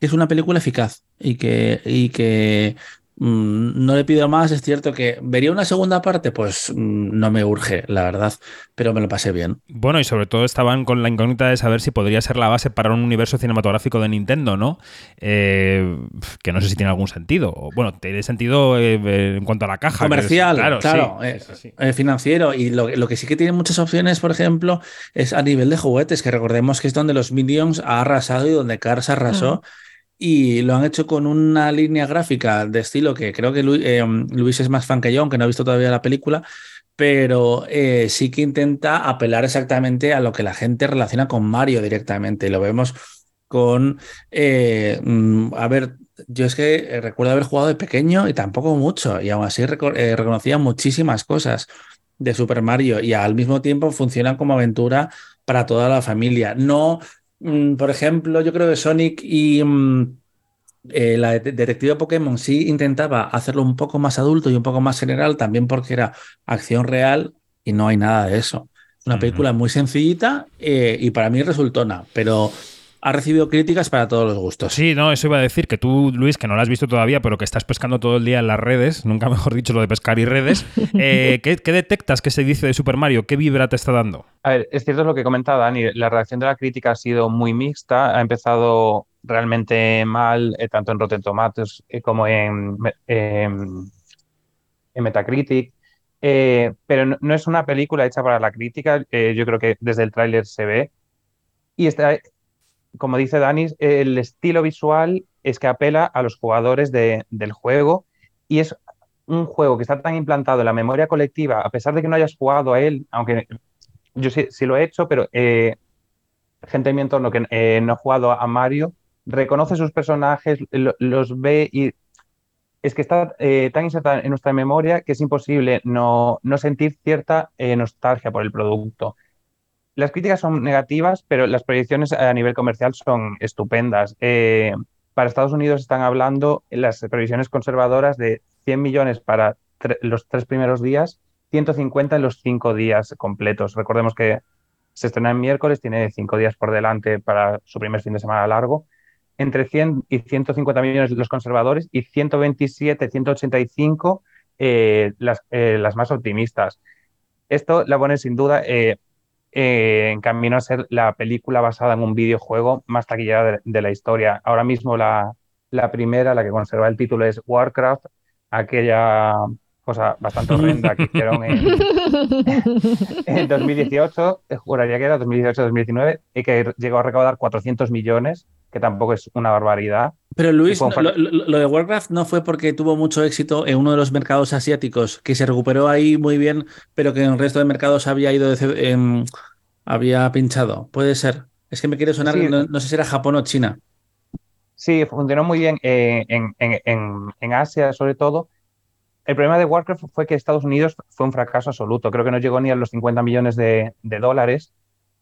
es una película eficaz y que, y que mm, no le pido más. Es cierto que vería una segunda parte, pues mm, no me urge, la verdad, pero me lo pasé bien. Bueno, y sobre todo estaban con la incógnita de saber si podría ser la base para un universo cinematográfico de Nintendo, ¿no? Eh, que no sé si tiene algún sentido. O, Bueno, tiene sentido eh, eh, en cuanto a la caja. es- Comercial, claro, claro, sí, eh, eh, financiero. Y lo, lo que sí que tiene muchas opciones, por ejemplo, es a nivel de juguetes, que recordemos que es donde los Minions ha arrasado y donde Cars arrasó. Y lo han hecho con una línea gráfica de estilo que creo que eh, Luis es más fan que yo, aunque no ha visto todavía la película, pero eh, sí que intenta apelar exactamente a lo que la gente relaciona con Mario directamente. Lo vemos con, eh, mm, a ver, yo es que recuerdo haber jugado de pequeño y tampoco mucho, y aún así reco- reconocía muchísimas cosas de Super Mario y al mismo tiempo funcionan como aventura para toda la familia. No, mm, por ejemplo, yo creo que Sonic y mm, eh, la de- detective Pokémon sí intentaba hacerlo un poco más adulto y un poco más general, también porque era acción real y no hay nada de eso. Es una película muy sencillita eh, y para mí resultona, pero ha recibido críticas para todos los gustos. Sí, no, eso iba a decir que tú, Luis, que no la has visto todavía, pero que estás pescando todo el día en las redes, nunca mejor dicho lo de pescar y redes, eh, ¿qué, qué detectas que se dice de Super Mario? ¿Qué vibra te está dando? A ver, es cierto lo que comentaba Dani, la reacción de la crítica ha sido muy mixta, ha empezado realmente mal, eh, tanto en Rotten Tomatoes eh, como en, em, en Metacritic, eh, pero no, no es una película hecha para la crítica, eh, yo creo que desde el tráiler se ve, y está, como dice Dani, el estilo visual es que apela a los jugadores de- del juego y es un juego que está tan implantado en la memoria colectiva, a pesar de que no hayas jugado a él, aunque yo sí, sí lo he hecho, pero eh, gente en mi entorno que eh, no ha jugado a Mario reconoce sus personajes, lo- los ve y es que está eh, tan insertada en nuestra memoria que es imposible no, no sentir cierta eh, nostalgia por el producto. Las críticas son negativas, pero las proyecciones a nivel comercial son estupendas. Eh, para Estados Unidos están hablando las previsiones conservadoras de 100 millones para los tres primeros días, 150 en los cinco días completos. Recordemos que se estrena en miércoles, tiene cinco días por delante para su primer fin de semana largo. Entre 100 y 150 millones los conservadores y 127, 185 eh, las, eh, las más optimistas. Esto la pone sin duda eh, en camino a ser la película basada en un videojuego más taquillera de, la historia. Ahora mismo la, la primera, la que conserva el título, es Warcraft, aquella cosa bastante horrenda que hicieron en, en 2018, eh, juraría que era 2018-2019, y que llegó a recaudar 400 millones, que tampoco es una barbaridad. Pero Luis, lo, de Warcraft no fue porque tuvo mucho éxito en uno de los mercados asiáticos, que se recuperó ahí muy bien, pero que en el resto de mercados había ido, de- había pinchado. Puede ser. Es que me quiere sonar, Sí. no, no sé si era Japón o China. Sí, funcionó muy bien eh, en, en- en- en Asia, sobre todo. El problema de Warcraft fue que Estados Unidos fue un fracaso absoluto. Creo que no llegó ni a los 50 millones de, dólares.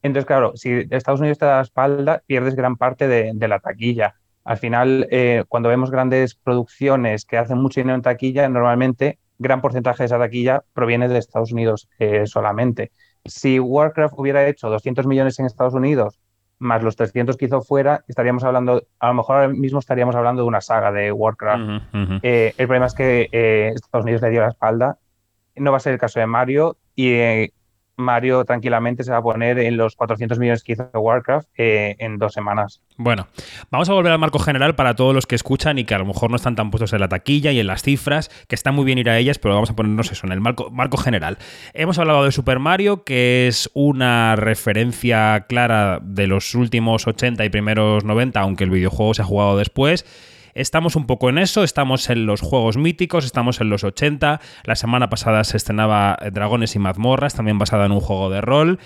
Entonces, claro, si Estados Unidos te da la espalda, pierdes gran parte de, de la taquilla. Al final, eh, cuando vemos grandes producciones que hacen mucho dinero en taquilla, normalmente gran porcentaje de esa taquilla proviene de Estados Unidos eh, solamente. Si Warcraft hubiera hecho 200 millones en Estados Unidos más los 300 que hizo fuera, estaríamos hablando, a lo mejor ahora mismo estaríamos hablando de una saga de Warcraft. Eh, el problema es que eh, Estados Unidos le dio la espalda. No va a ser el caso de Mario y eh, Mario tranquilamente se va a poner en los 400 millones que hizo Warcraft eh, en dos semanas. Bueno, vamos a volver al marco general para todos los que escuchan y que a lo mejor no están tan puestos en la taquilla y en las cifras, que está muy bien ir a ellas, pero vamos a ponernos eso, en el marco, marco general. Hemos hablado de Super Mario, que es una referencia clara de los últimos 80 y primeros 90, aunque el videojuego se ha jugado después. Estamos un poco en eso, estamos en los juegos míticos, estamos en los 80. La semana pasada se estrenaba Dragones y mazmorras, también basada en un juego de rol.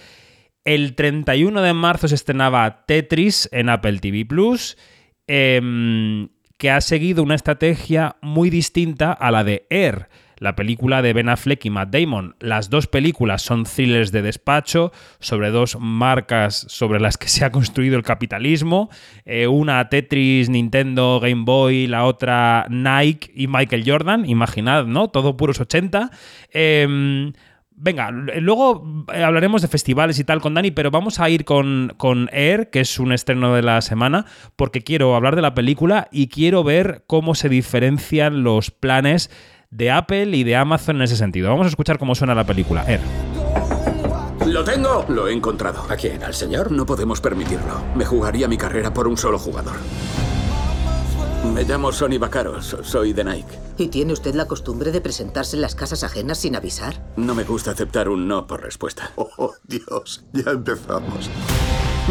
El 31 de marzo se estrenaba Tetris en Apple TV Plus, em, que ha seguido una estrategia muy distinta a la de Air la película de Ben Affleck y Matt Damon. Las dos películas son thrillers de despacho sobre dos marcas sobre las que se ha construido el capitalismo. Eh, una Tetris, Nintendo, Game Boy, la otra Nike y Michael Jordan. Imaginad, ¿no? Todo puros 80. Em, venga, luego hablaremos de festivales y tal con Dani, pero vamos a ir con, con, Air, que es un estreno de la semana, porque quiero hablar de la película y quiero ver cómo se diferencian los planes de Apple y de Amazon en ese sentido. Vamos a escuchar cómo suena la película. Er. ¡Lo tengo! Lo he encontrado. ¿A quién? ¿Al señor? No podemos permitirlo. Me jugaría mi carrera por un solo jugador. Me llamo Sonny Vaccaro, soy de Nike. ¿Y tiene usted la costumbre de presentarse en las casas ajenas sin avisar? No me gusta aceptar un no por respuesta. Oh, Dios, ya empezamos.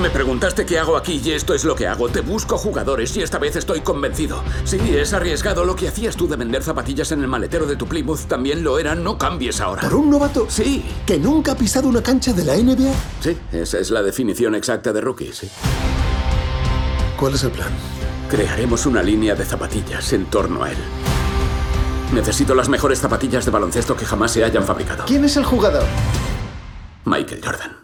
Me preguntaste qué hago aquí y esto es lo que hago. Te busco jugadores y esta vez estoy convencido. Sí, es arriesgado. Lo que hacías tú de vender zapatillas en el maletero de tu Plymouth también lo era. No cambies ahora. ¿Por un novato? Sí. ¿Que nunca ha pisado una cancha de la NBA? Sí, esa es la definición exacta de rookie, sí. ¿Cuál es el plan? Crearemos una línea de zapatillas en torno a él. Necesito las mejores zapatillas de baloncesto que jamás se hayan fabricado. ¿Quién es el jugador? Michael Jordan.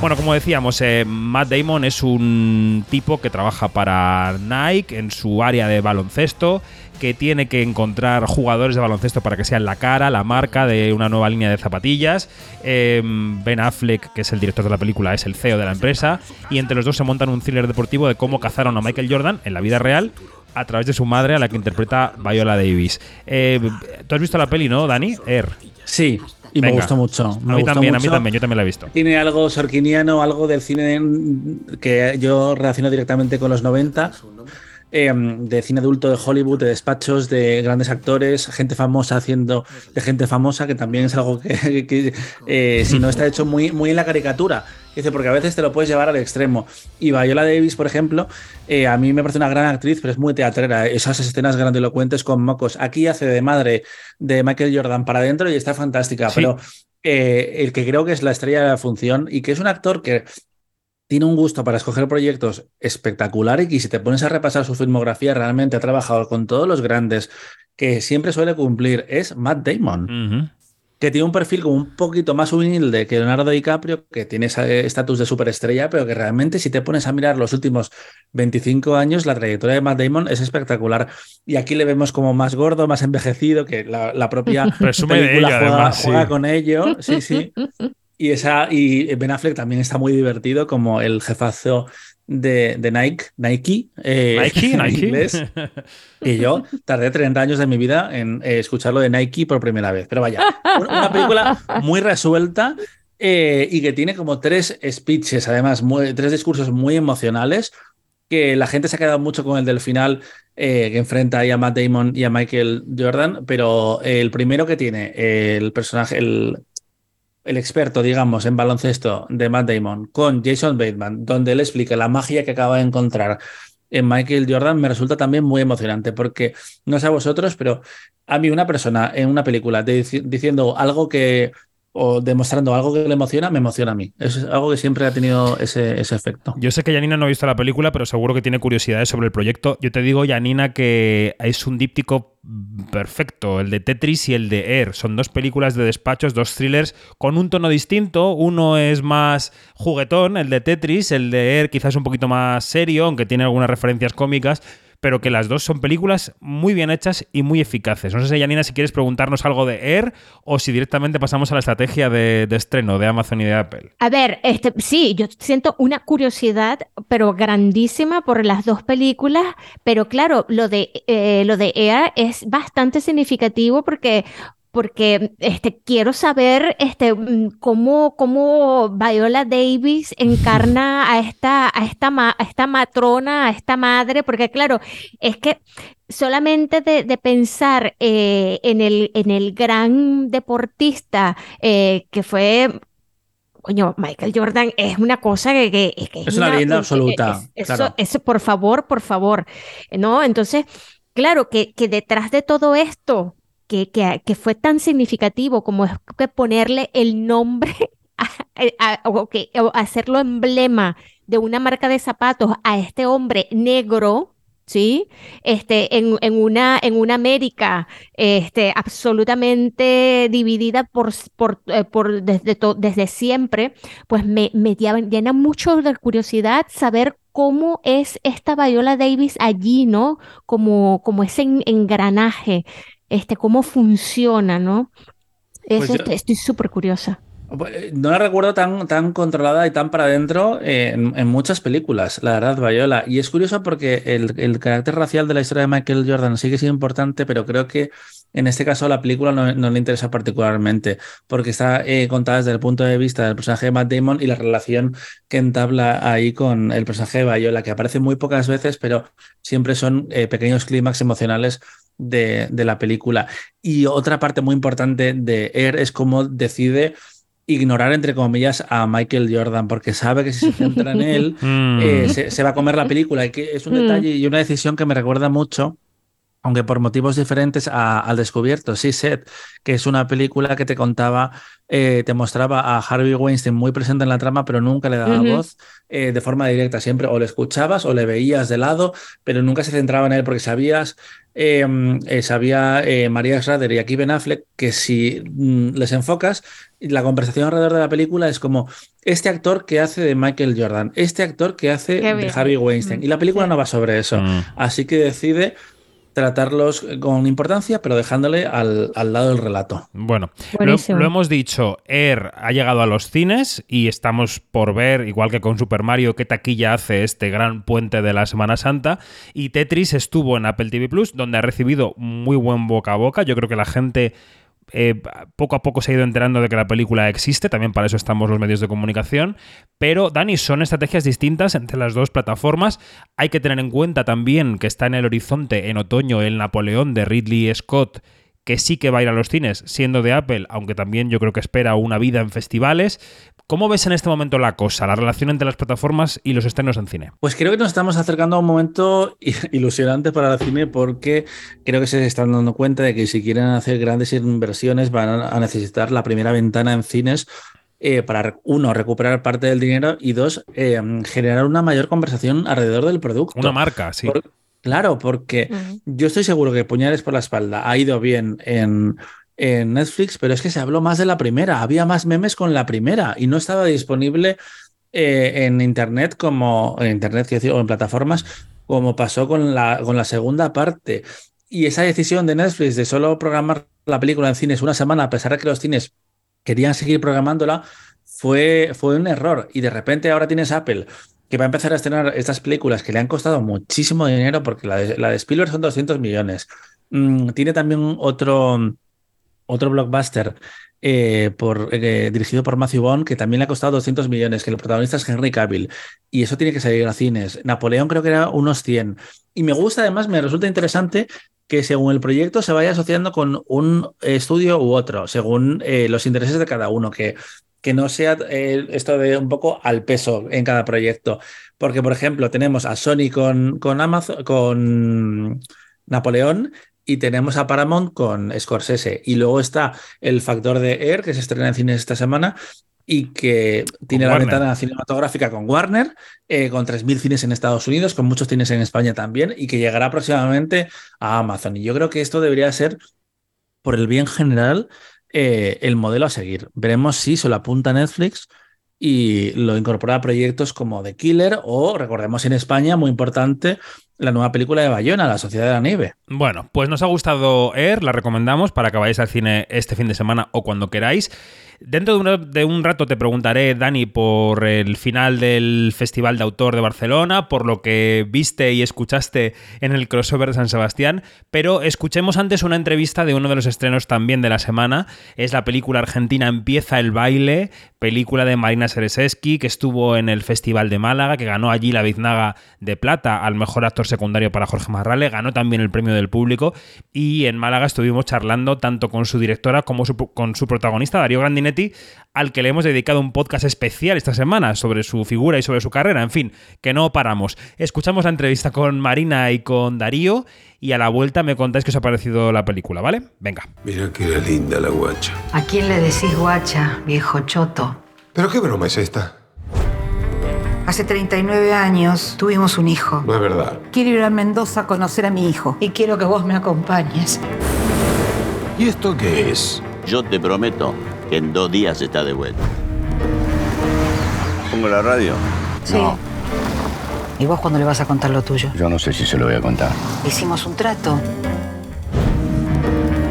Bueno, como decíamos, eh, Matt Damon es un tipo que trabaja para Nike en su área de baloncesto, que tiene que encontrar jugadores de baloncesto para que sean la cara, la marca de una nueva línea de zapatillas. Eh, ben Affleck, que es el director de la película, es el CEO de la empresa, y entre los dos se montan un thriller deportivo de cómo cazaron a Michael Jordan en la vida real a través de su madre, a la que interpreta Viola Davis. Eh, ¿Tú has visto la peli, no, Dani? Air. Sí, y me gustó mucho. a mí también, a mí también, yo también la he visto. Tiene algo sorquiniano, algo del cine que yo relaciono directamente con los 90. Em, de cine adulto de Hollywood, de despachos, de grandes actores, gente famosa haciendo de gente famosa, que también es algo que, eh, si no está hecho muy, muy en la caricatura. Dice, porque a veces te lo puedes llevar al extremo. Y Viola Davis, por ejemplo, eh, a mí me parece una gran actriz, pero es muy teatrera. Esas escenas grandilocuentes con mocos. Aquí hace de madre de Michael Jordan para adentro y está fantástica. Pero eh, el que creo que es la estrella de la función y que es un actor que tiene un gusto para escoger proyectos espectaculares y si te pones a repasar su filmografía, realmente ha trabajado con todos los grandes que siempre suele cumplir, es Matt Damon. Que tiene un perfil como un poquito más humilde que Leonardo DiCaprio, que tiene ese estatus de superestrella, pero que realmente, si te pones a mirar los últimos 25 años, la trayectoria de Matt Damon es espectacular. Y aquí le vemos como más gordo, más envejecido, que la, propia Presume de ello, además, juega con ello. Sí, sí. Y, esa, y Ben Affleck también está muy divertido como el jefazo de, de Nike, Nike, eh, Nike, en Nike. inglés. Y yo tardé 30 años de mi vida en eh, escucharlo de Nike por primera vez. Pero vaya, una película muy resuelta eh, y que tiene como tres speeches, además, tres discursos muy emocionales que la gente se ha quedado mucho con el del final eh, que enfrenta ahí a Matt Damon y a Michael Jordan, pero el primero que tiene el personaje, el, el experto, digamos, en baloncesto de Matt Damon con Jason Bateman, donde él explica la magia que acaba de encontrar en Michael Jordan, me resulta también muy emocionante, porque no sé a vosotros, pero a mí una persona en una película diciendo algo que o demostrando algo que le emociona, me emociona a mí. Es algo que siempre ha tenido ese, ese, efecto. Yo sé que Janina no ha visto la película, pero seguro que tiene curiosidades sobre el proyecto. Yo te digo, Janina, que es un díptico perfecto, el de Tetris y el de Air. Son dos películas de despachos, dos thrillers con un tono distinto. Uno es más juguetón, el de Tetris, el de Air quizás un poquito más serio, aunque tiene algunas referencias cómicas pero que las dos son películas muy bien hechas y muy eficaces. No sé, si, Janina, si quieres preguntarnos algo de Air o si directamente pasamos a la estrategia de, estreno de Amazon y de Apple. A ver, este, sí, yo siento una curiosidad, pero grandísima por las dos películas, pero claro, lo de, eh, lo de Air es bastante significativo porque porque este, quiero saber este, mm, cómo, cómo Viola Davis encarna a esta, a, esta a esta matrona, a esta madre, porque claro, es que solamente de, pensar eh, en, el, en el gran deportista eh, que fue coño, Michael Jordan es una cosa que, es, una, leyenda absoluta. eso, eso, por favor, por favor, ¿no? Entonces, claro, que, que detrás de todo esto, que, que, fue tan significativo como que ponerle el nombre o, que, hacerlo emblema de una marca de zapatos a este hombre negro, ¿sí? Este, en, en, una, en una América este, absolutamente dividida por, por, eh, por desde, desde siempre, pues me, me llena mucho de curiosidad saber cómo es esta Viola Davis allí, ¿no? Como, como ese engranaje, este, cómo funciona, ¿no? Eso pues estoy súper curiosa. Pues, no la recuerdo tan, tan controlada y tan para adentro en, muchas películas, la verdad, Viola. Y es curioso porque el, carácter racial de la historia de Michael Jordan sí que sido importante, pero creo que en este caso la película no, le interesa particularmente, porque está eh, contada desde el punto de vista del personaje de Matt Damon y la relación que entabla ahí con el personaje de Viola, que aparece muy pocas veces, pero siempre son eh, pequeños clímax emocionales de, de la película. Y otra parte muy importante de Air es cómo decide ignorar, entre comillas, a Michael Jordan, porque sabe que si se centra en él, mm. eh, se, va a comer la película. Y que es un mm. detalle y una decisión que me recuerda mucho aunque por motivos diferentes al descubierto. Sí, Set, que es una película que te contaba, eh, te mostraba a Harvey Weinstein muy presente en la trama, pero nunca le daba voz eh, de forma directa. Siempre o le escuchabas o le veías de lado, pero nunca se centraba en él porque sabías Em, eh, sabía eh, María Schrader y aquí Ben Affleck que si mm, les enfocas, la conversación alrededor de la película es como este actor que hace de Michael Jordan, este actor que hace de Harvey Weinstein. Mm, y la película no va sobre eso. Mm. Así que decide tratarlos con importancia, pero dejándole al, lado del relato. Bueno, lo, hemos dicho, Air ha llegado a los cines y estamos por ver, igual que con Super Mario, qué taquilla hace este gran puente de la Semana Santa. Y Tetris estuvo en Apple TV Plus, donde ha recibido muy buen boca a boca. Yo creo que la gente eh, poco a poco se ha ido enterando de que la película existe, también para eso estamos los medios de comunicación, pero Dani, son estrategias distintas entre las dos plataformas. Hay que tener en cuenta también que está en el horizonte en otoño el Napoleón de Ridley Scott que sí que va a ir a los cines, siendo de Apple, aunque también yo creo que espera una vida en festivales. ¿Cómo ves en este momento la cosa, la relación entre las plataformas y los estrenos en cine? Pues creo que nos estamos acercando a un momento ilusionante para el cine porque creo que se están dando cuenta de que si quieren hacer grandes inversiones van a necesitar la primera ventana en cines eh, para, uno, recuperar parte del dinero y dos, eh, generar una mayor conversación alrededor del producto. Una marca, sí. Claro, porque yo estoy seguro que Puñales por la espalda ha ido bien en, en, Netflix, pero es que se habló más de la primera, había más memes con la primera y no estaba disponible eh, en Internet como en Internet, decir, o en plataformas, como pasó con la, con la segunda parte. Y esa decisión de Netflix de solo programar la película en cines una semana, a pesar de que los cines querían seguir programándola, fue, fue un error. Y de repente ahora tienes Apple que va a empezar a estrenar estas películas que le han costado muchísimo dinero, porque la de, la de Spielberg son 200 millones. Mm, tiene también otro, otro blockbuster eh, eh, dirigido por Matthew Bond, que también le ha costado 200 millones, que el protagonista es Henry Cavill, y eso tiene que salir a cines. Napoleón creo que era unos 100. Y me gusta, además, me resulta interesante que según el proyecto se vaya asociando con un estudio u otro, según eh, los intereses de cada uno, que que no sea eh, esto de un poco al peso en cada proyecto. Porque, por ejemplo, tenemos a Sony con, con Amazon, con Napoleón y tenemos a Paramount con Scorsese. Y luego está el factor de Air, que se estrena en cines esta semana y que tiene la ventana cinematográfica con Warner, eh, con 3.000 cines en Estados Unidos, con muchos cines en España también, y que llegará próximamente a Amazon. Y yo creo que esto debería ser, por el bien general, eh, el modelo a seguir. Veremos si se lo apunta Netflix y lo incorpora a proyectos como The Killer o, recordemos en España, muy importante, la nueva película de Bayona, La Sociedad de la Nieve. Bueno, pues nos ha gustado Air, la recomendamos para que vayáis al cine este fin de semana o cuando queráis. Dentro de, un rato te preguntaré, Dani, por el final del Festival de Autor de Barcelona, por lo que viste y escuchaste en el crossover de San Sebastián, pero escuchemos antes una entrevista de uno de los estrenos también de la semana. Es la película argentina Empieza el baile, película de Marina Sereseski, que estuvo en el Festival de Málaga, que ganó allí la biznaga de plata al mejor actor secundario para Jorge Marrale, ganó también el premio del público y en Málaga estuvimos charlando tanto con su directora como su- con su protagonista, Darío Grandinetti, al que le hemos dedicado un podcast especial esta semana sobre su figura y sobre su carrera. En fin, que no paramos. Escuchamos la entrevista con Marina y con Darío y a la vuelta me contáis qué os ha parecido la película, ¿vale? Venga. Mira que era linda la guacha. ¿A quién le decís guacha, viejo choto? ¿Pero qué broma es esta? Hace 39 años tuvimos un hijo. No es verdad. Quiero ir a Mendoza a conocer a mi hijo y quiero que vos me acompañes. ¿Y esto qué es? Yo te prometo que en dos días está de vuelta. ¿Pongo la radio? Sí. ¿Y vos cuándo le vas a contar lo tuyo? Yo no sé si se lo voy a contar. Hicimos un trato.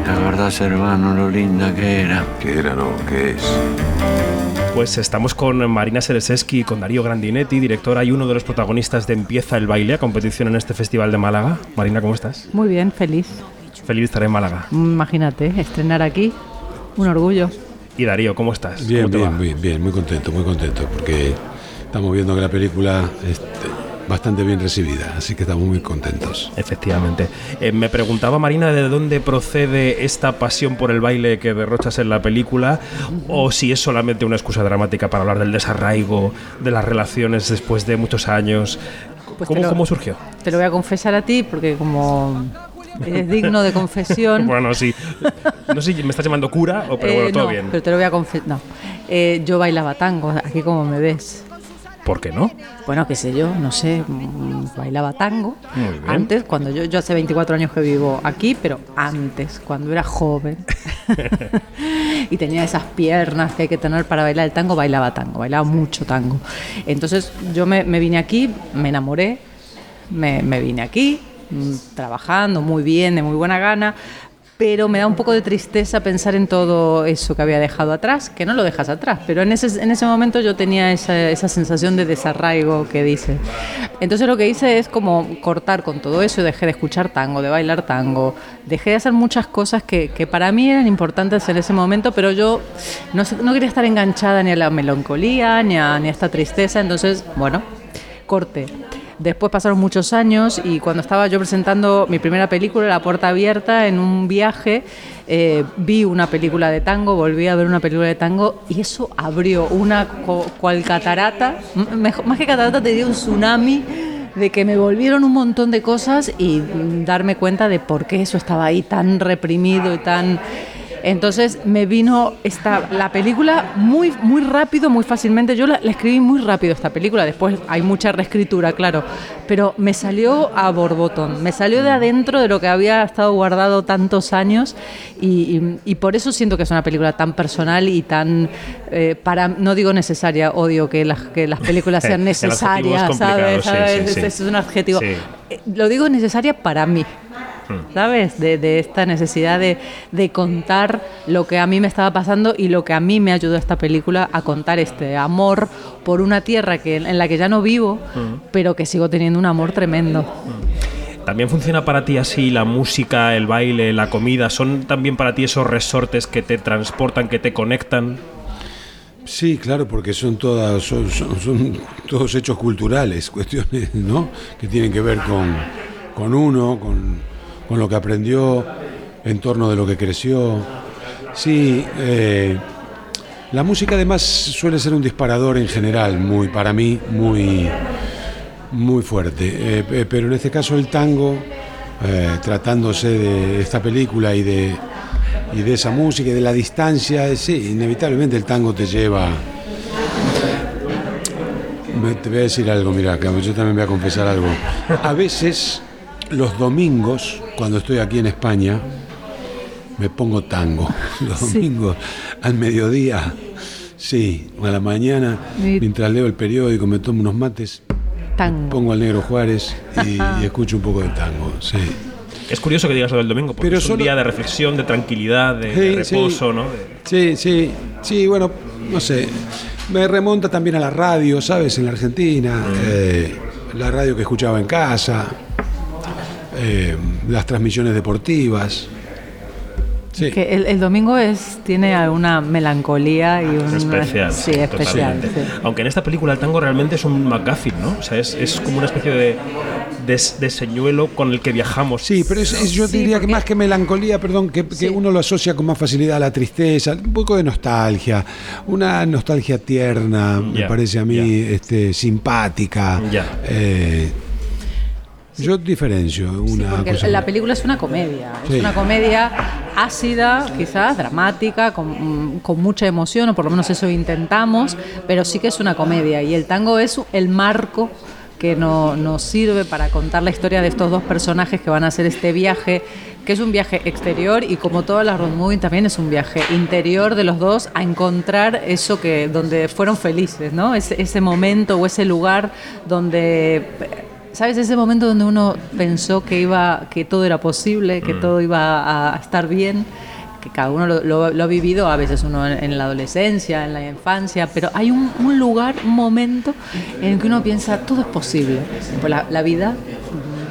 La verdad, hermano, lo linda que era. ¿Qué era, no? ¿Qué es? Pues estamos con Marina Sereseski y con Darío Grandinetti, directora y uno de los protagonistas de Empieza el baile, a competición en este festival de Málaga. Marina, ¿cómo estás? Muy bien, feliz. Feliz de estar en Málaga. Imagínate, estrenar aquí, un orgullo. Y Darío, ¿cómo estás? Bien, ¿Cómo te bien, va? bien, bien, muy contento, muy contento, porque estamos viendo que la película es bastante bien recibida, así que estamos muy contentos. Efectivamente. Eh, me preguntaba Marina de dónde procede esta pasión por el baile que derrochas en la película o si es solamente una excusa dramática para hablar del desarraigo, de las relaciones después de muchos años. Pues ¿Cómo, te lo- cómo surgió? Te lo voy a confesar a ti porque como es digno de confesión. bueno, sí. No sé si me estás llamando cura o pero bueno, eh, todo no, bien. Pero te lo voy a confesar. No. Eh, yo bailaba tango, aquí como me ves. ¿Por qué no? Bueno, qué sé yo, no sé, mm, bailaba tango. Muy bien. Antes, cuando yo, yo hace 24 años que vivo aquí, pero antes, cuando era joven y tenía esas piernas que hay que tener para bailar el tango, bailaba tango, bailaba mucho tango. Entonces yo me, me vine aquí, me enamoré, me, me vine aquí, mm, trabajando muy bien, de muy buena gana, pero me da un poco de tristeza pensar en todo eso que había dejado atrás, que no lo dejas atrás, pero en ese, en ese momento yo tenía esa, esa sensación de desarraigo que dice. Entonces lo que hice es como cortar con todo eso, dejé de escuchar tango, de bailar tango, dejé de hacer muchas cosas que, que para mí eran importantes en ese momento, pero yo no, no quería estar enganchada ni a la melancolía, ni a, ni a esta tristeza, entonces, bueno, corté. Después pasaron muchos años y cuando estaba yo presentando mi primera película, La Puerta Abierta, en un viaje, eh, vi una película de tango, volví a ver una película de tango y eso abrió una cual catarata, más que catarata te diría un tsunami de que me volvieron un montón de cosas y mm, darme cuenta de por qué eso estaba ahí tan reprimido y tan... Entonces me vino esta, la película muy, muy rápido, muy fácilmente. Yo la, la escribí muy rápido esta película, después hay mucha reescritura, claro, pero me salió a borbotón, me salió de adentro de lo que había estado guardado tantos años y, y- y por eso siento que es una película tan personal y tan, eh, para, no digo necesaria, odio que las, que las películas sean necesarias, ¿sabes? sí, ¿Sabes? sí, Ese sí. es un adjetivo. Eh, Lo digo necesaria para mí. ¿Sabes? De, de esta necesidad de, de contar lo que a mí me estaba pasando y lo que a mí me ayudó esta película a contar este amor por una tierra que, en la que ya no vivo, pero que sigo teniendo un amor tremendo. ¿También funciona para ti así la música, el baile, la comida? ¿Son también para ti esos resortes que te transportan, que te conectan? Sí, claro, porque son todas, son, son- son todos hechos culturales, cuestiones, ¿no? Que tienen que ver con, con uno, con, con lo que aprendió, en torno de lo que creció. Sí, eh, la música además suele ser un disparador en general, muy, para mí, muy, muy fuerte. Eh, eh, pero en este caso el tango, tratándose de esta película y de, y de esa música y de la distancia, sí, inevitablemente el tango te lleva... Te voy a decir algo, mira, yo también voy a confesar algo. A veces, los domingos, cuando estoy aquí en España, me pongo tango. Los domingos, al mediodía, sí, a la mañana, Mi- mientras leo el periódico, me tomo unos mates. Tango. Pongo al negro Juárez y, y escucho un poco de tango, sí. Es curioso que digas lo del domingo, porque Pero es un solo- día de reflexión, de tranquilidad, de, de Sí, reposo, sí. ¿no? De- Sí, sí, sí, bueno, no sé. Me remonta también a la radio, ¿sabes? En la Argentina, eh, la radio que escuchaba en casa, eh, las transmisiones deportivas. Sí. Que el, el domingo es tiene una melancolía y un especial. Sí, especial. sí. Aunque en esta película el tango realmente es un McGuffin, ¿no? O sea, es, es como una especie de, de, de señuelo con el que viajamos. Sí, pero es, es- yo diría que más que melancolía, perdón, que, que uno lo asocia con más facilidad a la tristeza, un poco de nostalgia, una nostalgia tierna, me Ya, parece a mí, este, simpática. Ya. Eh, yo diferencio una cosa. la película es una comedia, Sí. es una comedia ácida, quizás dramática, con, con mucha emoción, o por lo menos eso intentamos, pero sí que es una comedia y el tango es el marco que no- nos sirve para contar la historia de estos dos personajes que van a hacer este viaje, que es un viaje exterior y como todas las road movie también es un viaje interior de los dos a encontrar eso que donde fueron felices, ¿no? Ese, ese momento o ese lugar donde ¿Sabes? Ese momento donde uno pensó que iba, que todo era posible, que Mm. todo iba a estar bien, que cada uno lo, lo- lo ha vivido, a veces uno en, en la adolescencia, en la infancia, pero hay un, un lugar, un momento en el que uno piensa, todo es posible. Pues la, la vida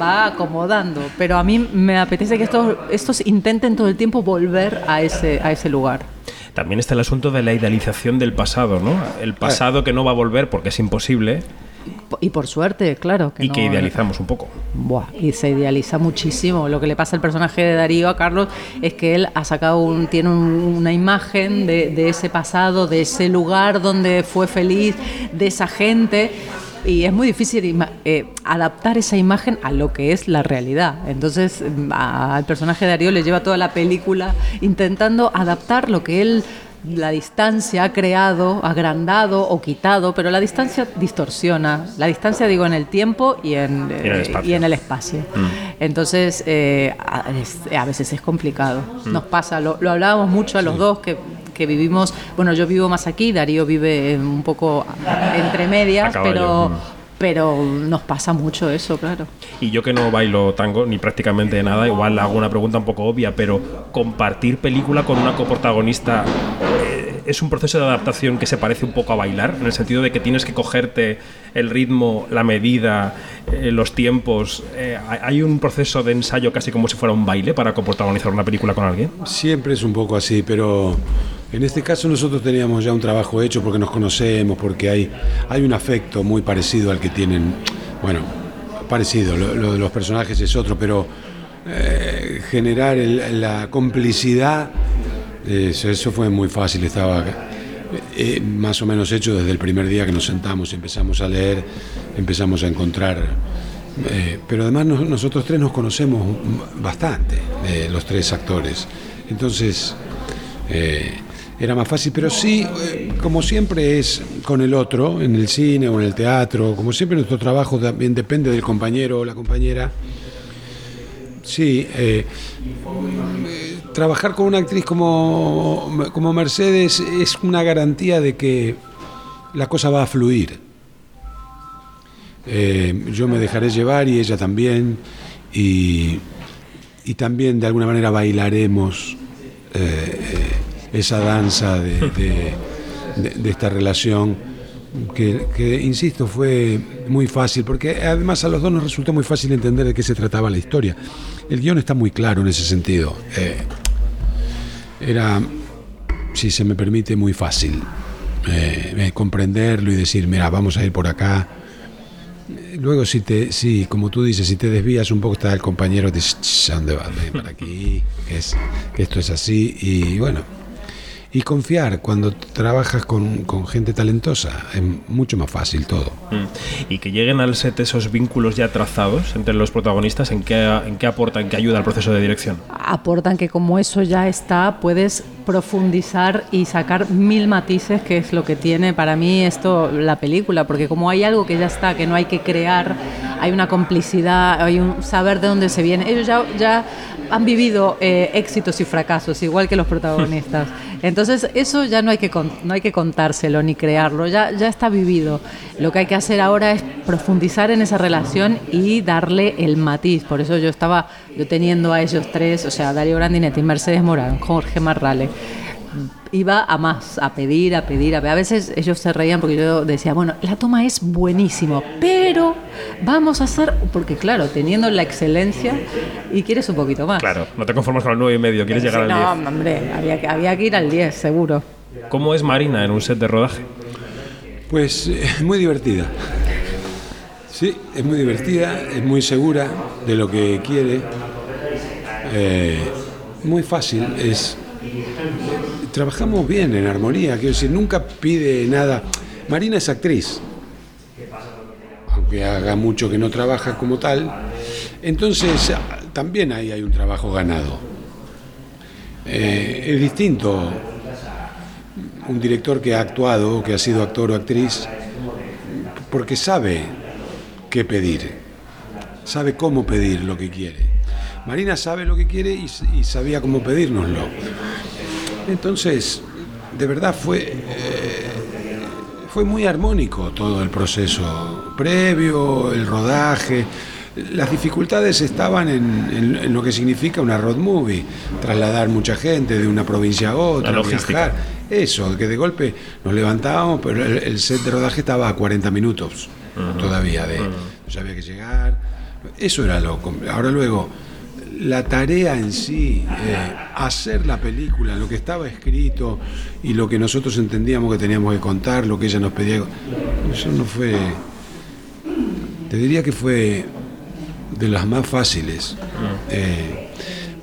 va acomodando, pero a mí me apetece que estos, estos intenten todo el tiempo volver a ese, a ese lugar. También está el asunto de la idealización del pasado, ¿no? El pasado que no va a volver porque es imposible Y por suerte, claro. y que no- idealizamos un poco. Buah, y se idealiza muchísimo. Lo que le pasa al personaje de Darío a Carlos es que él ha sacado un, tiene un- una imagen de, de ese pasado, de ese lugar donde fue feliz, de esa gente. Y es muy difícil eh, adaptar esa imagen a lo que es la realidad. Entonces, mm, al personaje de Darío le lleva toda la película intentando adaptar lo que él la distancia ha creado, agrandado o quitado, pero la distancia distorsiona. La distancia, digo, en el tiempo y en, Y en el eh, espacio. y en el espacio. Entonces, eh, a, es- a veces es complicado. Mm. Nos pasa, lo, lo hablábamos mucho a los dos que, que vivimos, bueno, yo vivo más aquí, Darío vive un poco entre medias, pero, mm. Pero nos pasa mucho eso, claro. Y yo que no bailo tango ni prácticamente nada, igual hago una pregunta un poco obvia, pero compartir película con una coprotagonista eh, es un proceso de adaptación que se parece un poco a bailar, en el sentido de que tienes que cogerte el ritmo, la medida, eh, los tiempos. Eh, hay- hay un proceso de ensayo casi como si fuera un baile para coprotagonizar una película con alguien. Siempre es un poco así, pero en este caso nosotros teníamos ya un trabajo hecho porque nos conocemos, porque hay, hay un afecto muy parecido al que tienen, bueno, parecido, lo, de los personajes es otro, pero eh, generar la complicidad, eso, fue muy fácil, estaba eh, más o menos hecho desde el primer día que nos sentamos, empezamos a leer, empezamos a encontrar eh, pero además nos- nosotros tres nos conocemos bastante, eh, los tres actores. Entonces eh, era más fácil, pero sí, eh, como siempre es con el otro, en el cine o en el teatro, como siempre nuestro trabajo también depende del compañero o la compañera. Sí, eh, trabajar con una actriz como, como Mercedes es una garantía de que la cosa va a fluir. Eh, yo me dejaré llevar y ella también. Y, y también de alguna manera bailaremos esa danza de, esta relación que, insisto, fue muy fácil, porque además a los dos nos resultó muy fácil entender de qué se trataba la historia. El guion está muy claro en ese sentido. Eh, era, si se me permite, muy fácil eh, eh, comprenderlo y decir, mira, vamos a ir por acá. Luego, si te, sí, como tú dices, si te desvías un poco, está el compañero te dice, "Ch, ¿a dónde vas? Ven para aquí, que, es, que esto es así. Y bueno, y confiar cuando trabajas con, con gente talentosa, es mucho más fácil todo. Mm. Y que lleguen al set esos vínculos ya trazados entre los protagonistas, ¿en qué, en qué aporta, en qué ayuda al proceso de dirección? aportan que como eso ya está, puedes profundizar y sacar mil matices, que es lo que tiene para mí esto la película, porque como hay algo que ya está, que no hay que crear, hay una complicidad, hay un saber de dónde se viene. Ellos ya, ya han vivido eh, éxitos y fracasos, igual que los protagonistas. Entonces, eso ya no hay que, no hay que contárselo ni crearlo, ya, ya está vivido. Lo que hay que hacer ahora es profundizar en esa relación y darle el matiz. Por eso yo estaba, yo teniendo a ellos tres, o sea, Darío Grandinetti, Mercedes Morán, Jorge Marrale, iba a más, a pedir, a pedir, a pedir. A veces ellos se reían porque yo decía, bueno, la toma es buenísimo, pero vamos a hacer, porque claro, teniendo la excelencia y quieres un poquito más. Claro, no te conformas con el 9 y medio, quieres llegar al 10. no, hombre, había que, había que ir al 10, seguro. ¿Cómo es Marina en un set de rodaje? Pues eh, es muy divertida. Sí, es muy divertida, es muy segura de lo que quiere. Eh, muy fácil, es. Trabajamos bien en armonía, quiero decir, nunca pide nada. Marina es actriz, aunque haga mucho que no trabaja como tal. Entonces, también ahí hay un trabajo ganado. Eh, es distinto un director que ha actuado, que ha sido actor o actriz, porque sabe qué pedir, sabe cómo pedir lo que quiere. Marina sabe lo que quiere y sabía cómo pedírnoslo. Entonces, de verdad fue, eh, fue muy armónico todo el proceso previo, el rodaje. Las dificultades estaban en, en- en lo que significa una road movie, trasladar mucha gente de una provincia a otra, La viajar. Eso, que de golpe nos levantábamos, pero el, el set de rodaje estaba a 40 minutos todavía de no sabía que llegar. Eso era lo Ahora luego, la tarea en sí, eh, hacer la película, lo que estaba escrito y lo que nosotros entendíamos que teníamos que contar, lo que ella nos pedía, eso no fue. Te diría que fue de las más fáciles. Eh,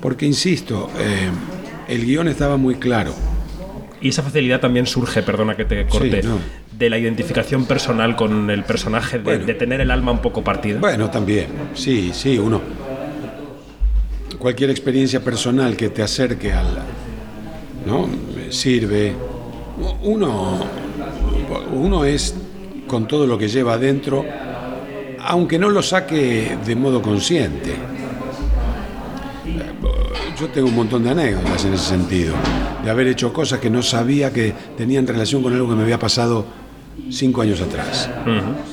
porque, insisto, eh, el guion estaba muy claro. Y esa facilidad también surge, perdona que te corte, no. de la identificación personal con el personaje, de, Bueno. de tener el alma un poco partida. Bueno, también, sí, sí, uno. Cualquier experiencia personal que te acerque al. ¿No? Sirve. Uno. Uno es con todo lo que lleva adentro, aunque no lo saque de modo consciente. Yo tengo un montón de anécdotas en ese sentido, de haber hecho cosas que no sabía que tenían relación con algo que me había pasado cinco años atrás.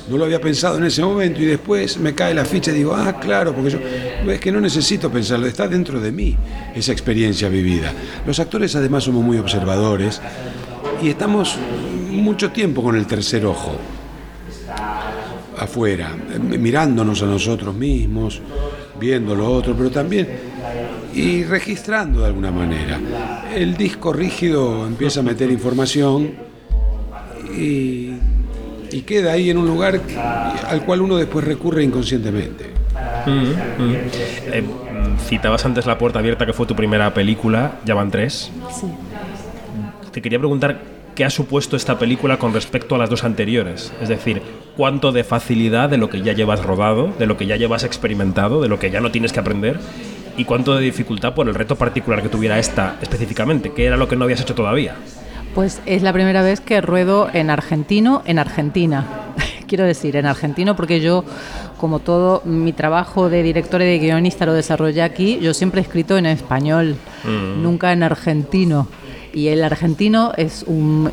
No lo había pensado en ese momento y después me cae la ficha y digo, ah, claro, porque yo es que no necesito pensarlo, está dentro de mí esa experiencia vivida. Los actores además somos muy observadores y estamos mucho tiempo con el tercer ojo afuera, mirándonos a nosotros mismos, viendo lo otro, pero también y registrando de alguna manera. El disco rígido empieza a meter información y, y queda ahí en un lugar al cual uno después recurre inconscientemente. Mm, mm. Eh, mm, citabas antes La Puerta Abierta, que fue tu primera película, ya van tres. Sí. Te quería preguntar qué ha supuesto esta película con respecto a las dos anteriores. Es decir, cuánto de facilidad de lo que ya llevas rodado, de lo que ya llevas experimentado, de lo que ya no tienes que aprender, y cuánto de dificultad por el reto particular que tuviera esta específicamente, que era lo que no habías hecho todavía. Pues es la primera vez que ruedo en argentino, en Argentina. Quiero decir, en argentino, porque yo, como todo mi trabajo de director y de guionista lo desarrollé aquí, yo siempre he escrito en español, Mm. nunca en argentino. Y el argentino es un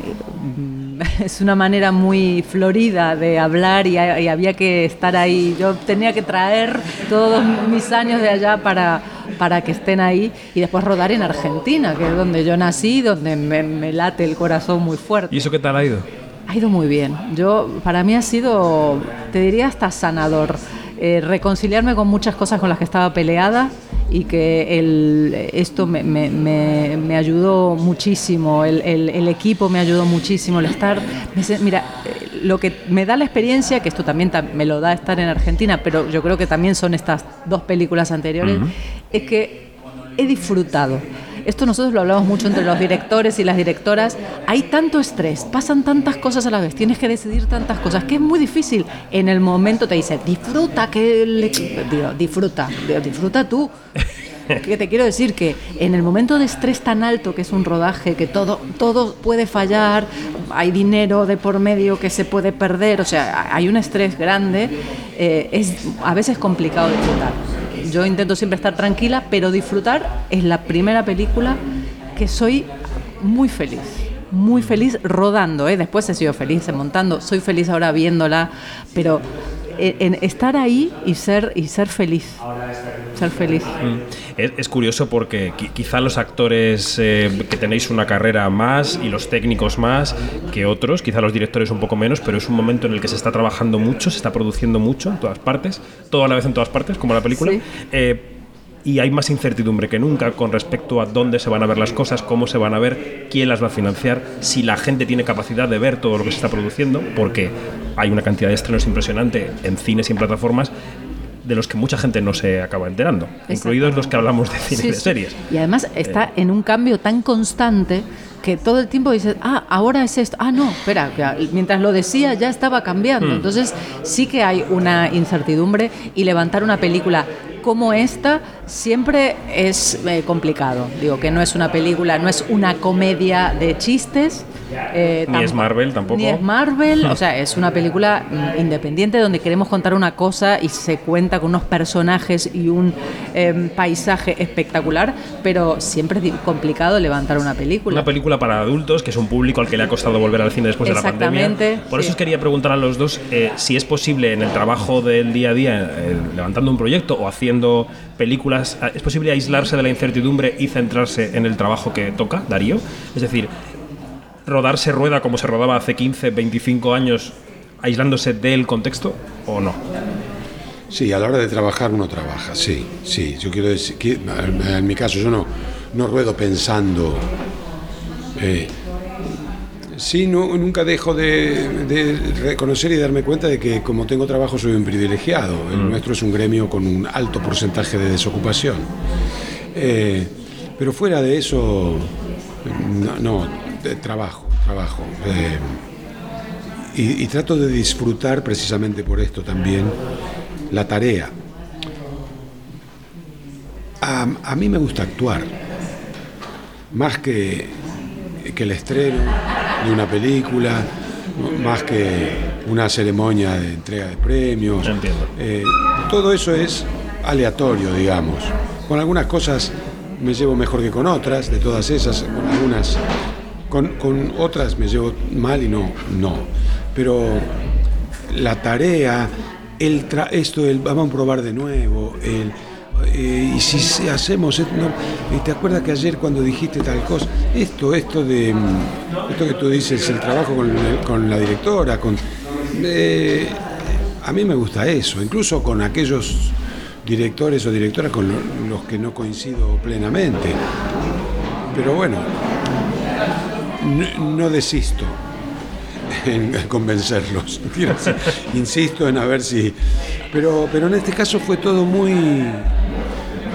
es una manera muy florida de hablar y, y había que estar ahí. Yo tenía que traer todos mis años de allá para, para que estén ahí y después rodar en Argentina, que es donde yo nací, donde me, me late el corazón muy fuerte. ¿Y eso qué tal ha ido? Ha ido muy bien. Yo, para mí ha sido, te diría hasta sanador, eh, reconciliarme con muchas cosas con las que estaba peleada y que el, esto me, me- me- me ayudó muchísimo, el, el- el equipo me ayudó muchísimo, el estar, mira, eh, lo que me da la experiencia, que esto también ta- me lo da estar en Argentina, pero yo creo que también son estas dos películas anteriores, es que he disfrutado. Esto nosotros lo hablamos mucho entre los directores y las directoras. Hay tanto estrés, pasan tantas cosas a la vez, tienes que decidir tantas cosas, que es muy difícil. En el momento te dice, disfruta, que le... Digo, disfruta, digo, disfruta tú. Que te quiero decir que en el momento de estrés tan alto que es un rodaje, que todo, todo puede fallar, hay dinero de por medio que se puede perder, o sea, hay un estrés grande, eh, es a veces complicado disfrutar. Yo intento siempre estar tranquila, pero disfrutar es la primera película que soy muy feliz. Muy feliz rodando, ¿eh? después he sido feliz montando, soy feliz ahora viéndola, pero en, en estar ahí y ser, y ser feliz. Ser feliz. Es, es curioso porque qui- quizá los actores eh, que tenéis una carrera más y los técnicos más que otros, quizá los directores un poco menos, pero es un momento en el que se está trabajando mucho, se está produciendo mucho en todas partes, todo a la vez en todas partes, como la película. Sí. Eh, y hay más incertidumbre que nunca con respecto a dónde se van a ver las cosas, cómo se van a ver, quién las va a financiar, si la gente tiene capacidad de ver todo lo que se está produciendo, porque hay una cantidad de estrenos impresionante en cines y en plataformas de los que mucha gente no se acaba enterando, incluidos los que hablamos de cine y de sí. series. Y además está en un cambio tan constante que todo el tiempo dices, ah, ahora es esto. Ah, no, espera, que mientras lo decía ya estaba cambiando. Hmm. Entonces sí que hay una incertidumbre y levantar una película como esta siempre es eh, complicado. Digo que no es una película, no es una comedia de chistes. Eh, Ni es Marvel tampoco. Ni es Marvel, o sea, es una película independiente donde queremos contar una cosa y se cuenta con unos personajes y un em, paisaje espectacular, pero siempre es complicado levantar una película. Una película para adultos, que es un público al que le ha costado volver al cine después de la pandemia. Exactamente, Por eso sí. os quería preguntar a los dos eh, si es posible en el trabajo del día a día, eh, levantando un proyecto o haciendo películas, ¿es posible aislarse de la incertidumbre y centrarse en el trabajo que toca, Darío? Es decir, rodarse rueda como se rodaba hace 15, 25 años, aislándose del contexto o no? Sí, a la hora de trabajar uno trabaja, sí, sí. Yo quiero decir que en mi caso yo no, no ruedo pensando. eh, sí, no, nunca dejo de, de reconocer y darme cuenta de que como tengo trabajo soy un privilegiado. El nuestro es un gremio con un alto porcentaje de desocupación. Eh, pero fuera de eso, no, trabajo, trabajo. Eh, y, y trato de disfrutar precisamente por esto también la tarea. A, a mí me gusta actuar, más que, que el estreno de una película, más que una ceremonia de entrega de premios. Eh, todo eso es aleatorio, digamos. Con algunas cosas me llevo mejor que con otras, de todas esas, con algunas, con, con otras me llevo mal y no, no. Pero la tarea, el tra- esto, el vamos a probar de nuevo, el, eh, y si hacemos, esto, te acuerdas que ayer cuando dijiste tal cosa, esto, esto de, esto que tú dices, el trabajo con, con la directora, con, eh, a mí me gusta eso, incluso con aquellos directores o directoras con lo- los que no coincido plenamente. Pero bueno, no, no desisto en convencerlos. Insisto en a ver si. Pero, pero en este caso fue todo muy.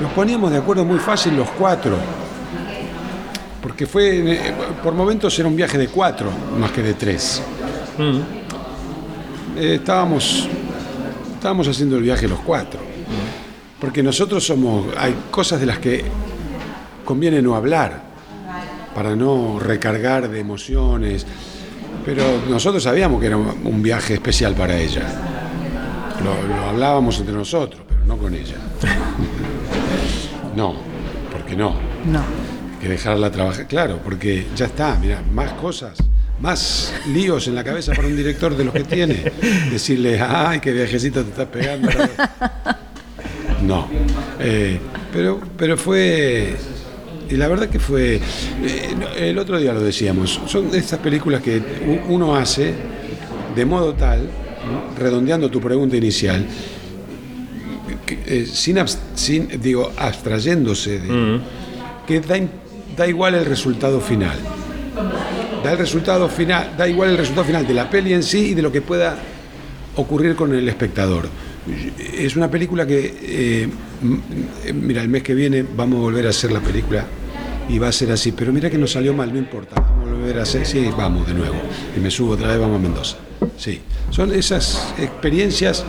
Nos poníamos de acuerdo muy fácil los cuatro. Porque fue. eh, Por momentos era un viaje de cuatro más que de tres. Eh, estábamos. Estábamos haciendo el viaje los cuatro. Porque nosotros somos. Hay cosas de las que conviene no hablar. Para no recargar de emociones. Pero nosotros sabíamos que era un viaje especial para ella. Lo, lo hablábamos entre nosotros, pero no con ella. No, porque no. No. Hay que dejarla trabajar. Claro, porque ya está, mira, más cosas, más líos en la cabeza para un director de los que tiene. Decirle, ay, qué viajecito te estás pegando. No. Eh, pero, pero fue. Y la verdad que fue. eh, el otro día lo decíamos. Son estas películas que uno hace de modo tal, redondeando tu pregunta inicial, que, eh, sin, digo, abstrayéndose de. que da, da igual el resultado final. Da el resultado final, da igual el resultado final de la peli en sí y de lo que pueda ocurrir con el espectador. Es una película que, eh, mira, el mes que viene vamos a volver a hacer la película y va a ser así, pero mira que nos salió mal, no importa, vamos a volver a hacer, sí, vamos de nuevo. Y me subo otra vez, vamos a Mendoza. Sí, son esas experiencias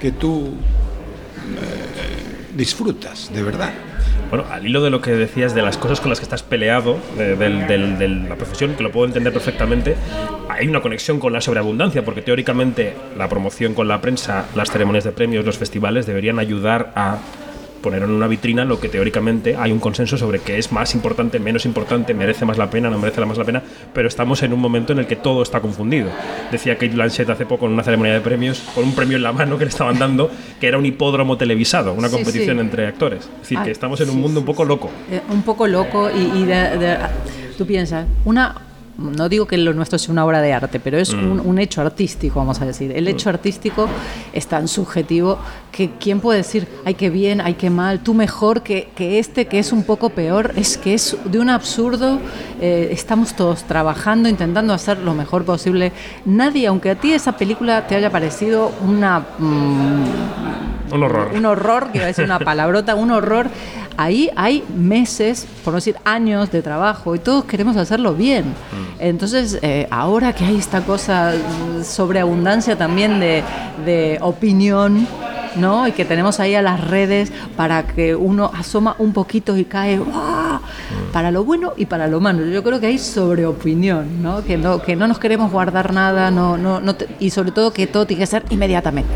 que tú eh, disfrutas, de verdad. Bueno, al hilo de lo que decías de las cosas con las que estás peleado, de, la profesión, que lo puedo entender perfectamente, hay una conexión con la sobreabundancia, porque teóricamente la promoción con la prensa, las ceremonias de premios, los festivales deberían ayudar a poner en una vitrina lo que teóricamente hay un consenso sobre que es más importante, menos importante, merece más la pena, no merece más la pena, pero estamos en un momento en el que todo está confundido. Decía Kate Blanchett hace poco en una ceremonia de premios, con un premio en la mano que le estaban dando, que era un hipódromo televisado, una Sí, competición sí. entre actores. Es decir, Ah, que estamos en un mundo un poco loco. Eh, un poco loco y, y de- de- tú piensas, una, no digo que lo nuestro sea una obra de arte, pero es Mm. un, un hecho artístico, vamos a decir. El hecho artístico es tan subjetivo que quién puede decir, ay, qué bien, ay, qué mal, tú mejor que, que este, que es un poco peor, es que es de un absurdo, eh, estamos todos trabajando, intentando hacer lo mejor posible. Nadie, aunque a ti esa película te haya parecido una... mm, Un horror. un horror, que iba a decir una palabrota, un horror. Ahí hay meses, por no decir años de trabajo y todos queremos hacerlo bien. Entonces, eh, ahora que hay esta cosa mm, sobreabundancia también de, de opinión, ¿no? Y que tenemos ahí a las redes para que uno asoma un poquito y cae para lo bueno y para lo malo. Yo creo que hay sobreopinión, ¿no? Que no, que no nos queremos guardar nada, no, no, no te- y sobre todo que todo tiene que ser inmediatamente.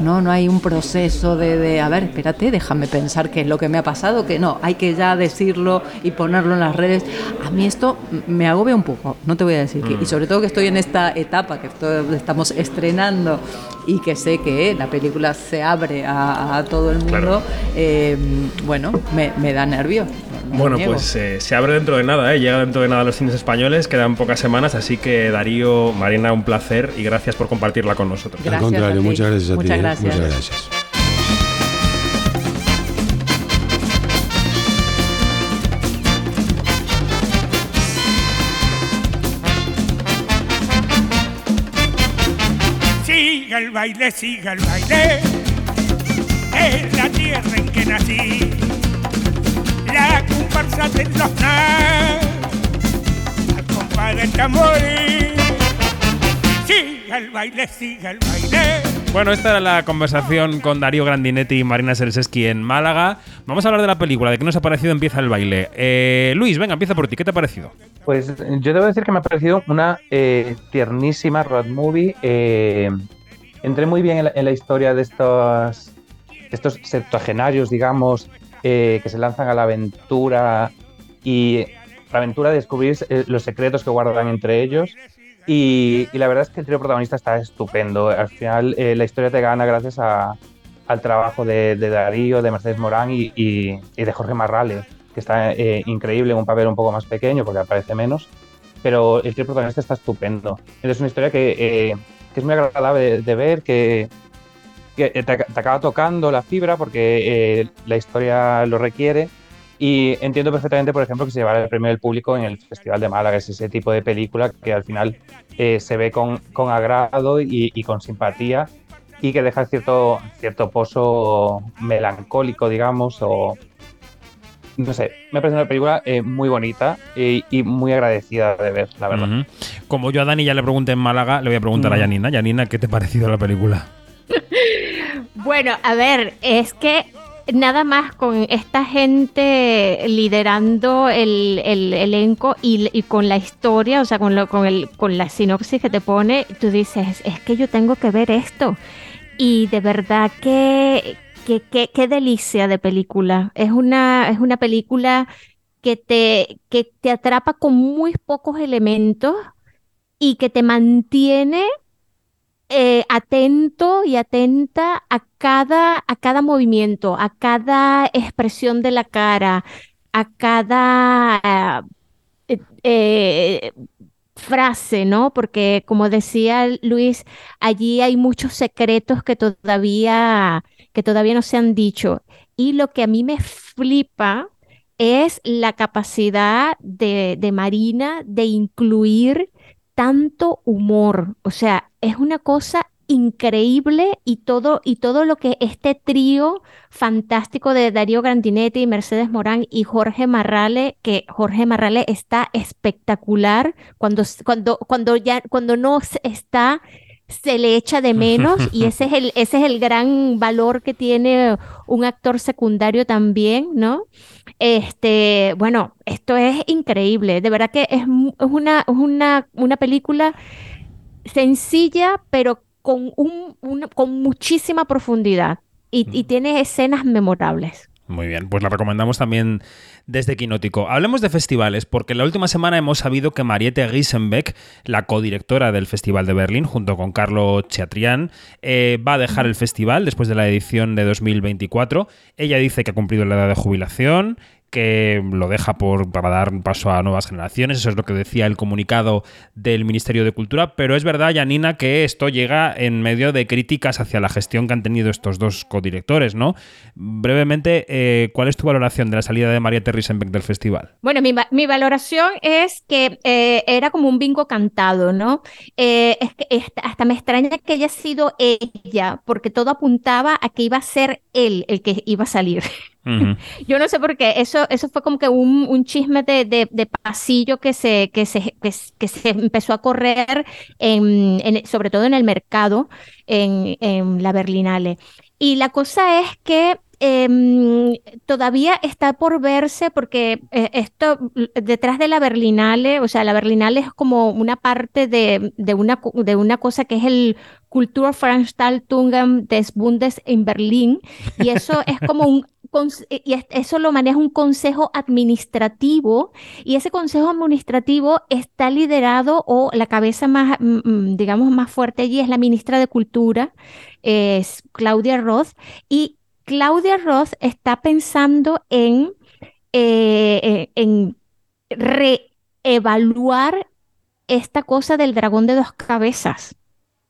No, no hay un proceso de, de, a ver, espérate, déjame pensar qué es lo que me ha pasado, que no, hay que ya decirlo y ponerlo en las redes. A mí esto me agobia un poco, no te voy a decir que, Mm. y sobre todo que estoy en esta etapa que estamos estrenando y que sé que la película se abre a, a todo el mundo, Claro. eh, bueno, me, me da nervio. Bueno, pues eh, se abre dentro de nada, ¿eh? llega dentro de nada a los cines españoles, quedan pocas semanas, así que Darío, Marina, un placer y gracias por compartirla con nosotros. Al contrario, muchas gracias a ti. Muchas ¿eh? gracias. Muchas gracias. Siga el baile, siga el baile. Es la tierra en que nací. La comparsa de los compás del tambor. Siga el baile, siga el baile. Bueno, esta era la conversación con Darío Grandinetti y Marina Selseski en Málaga. Vamos a hablar de la película, de qué nos ha parecido Empieza el baile. Eh, Luis, venga, empieza por ti, ¿qué te ha parecido? Pues yo debo decir que me ha parecido una eh, tiernísima road movie. eh, entré muy bien en la, en la historia de estos, estos septuagenarios, digamos, eh, que se lanzan a la aventura y la aventura de descubrir eh, los secretos que guardan entre ellos. Y, y la verdad es que el trío protagonista está estupendo. Al final eh, la historia te gana gracias a- al trabajo de, de Darío, de Mercedes Morán y, y- y de Jorge Marrale, que está eh, increíble en un papel un poco más pequeño porque aparece menos. Pero el trío protagonista está estupendo. Es una historia que, eh, que es muy agradable de, de ver, que, que te, te acaba tocando la fibra porque eh, la historia lo requiere. Y entiendo perfectamente, por ejemplo, que se llevará el premio del público en el Festival de Málaga. Es ese tipo de película que al final eh, se ve con, con agrado y, y con simpatía y que deja cierto, cierto pozo melancólico, digamos, o no sé, me parece una película eh, muy bonita y, y muy agradecida de ver, la verdad. Como yo a Dani ya le pregunté en Málaga, le voy a preguntar a. Yanina. Yanina, ¿qué te ha parecido la película? Bueno, a ver, es que nada más con esta gente liderando el, el elenco y, y con la historia, o sea, con, lo, con, el, con la sinopsis que te pone, tú dices, es que yo tengo que ver esto. Y de verdad que, que- qué delicia de película. Es una, es una película que te, que te atrapa con muy pocos elementos y que te mantiene eh, atento y atenta a cada, a cada movimiento, a cada expresión de la cara, a cada eh, eh, frase, ¿no? Porque como decía Luis, allí hay muchos secretos que todavía, que todavía no se han dicho. Y lo que a mí me flipa es la capacidad de, de Marina de incluir tanto humor. O sea, es una cosa increíble y todo, y todo lo que este trío fantástico de Darío Grandinetti, Mercedes Morán y Jorge Marrale, que Jorge Marrale está espectacular cuando, cuando, cuando ya, cuando no está, se le echa de menos y ese es el, ese es el gran valor que tiene un actor secundario también, ¿no? Este, bueno, esto es increíble, de verdad que es, una, una, una película sencilla, pero con, un, un- con muchísima profundidad y, y tiene escenas memorables. Muy bien, pues la recomendamos también desde Quinótico. Hablemos de festivales, porque la última semana hemos sabido que Mariette Giesenbeck, la codirectora del Festival de Berlín, junto con Carlo Chatrián, eh, va a dejar el festival después de la edición de 2024. Ella dice que ha cumplido la edad de jubilación, que lo deja por, para dar paso a nuevas generaciones. Eso es lo que decía el comunicado del Ministerio de Cultura. Pero es verdad, Janina, que esto llega en medio de críticas hacia la gestión que han tenido estos dos codirectores, ¿no? Brevemente, eh, ¿cuál es tu valoración de la salida de María Risenbeck del festival? Bueno, mi, mi valoración es que eh, era como un bingo cantado, ¿no? Eh, hasta me extraña que haya sido ella, porque todo apuntaba a que iba a ser él el que iba a salir. Yo no sé por qué, eso, eso fue como que un, un chisme de, de- de pasillo que se, que, se, que, que se empezó a correr, en, en- sobre todo en el mercado, en, en la Berlinale. Y la cosa es que em, todavía está por verse porque eh, esto detrás de la Berlinale, o sea, la Berlinale es como una parte de, de una, de una cosa que es el Kulturveranstaltungen des Bundes in Berlin, y eso es como un y es- eso lo maneja un consejo administrativo y ese consejo administrativo está liderado o la cabeza más, mm, mm, digamos, más fuerte allí es la ministra de Cultura, es Claudia Roth, y Claudia Roth está pensando en, eh, eh, en reevaluar esta cosa del dragón de dos cabezas.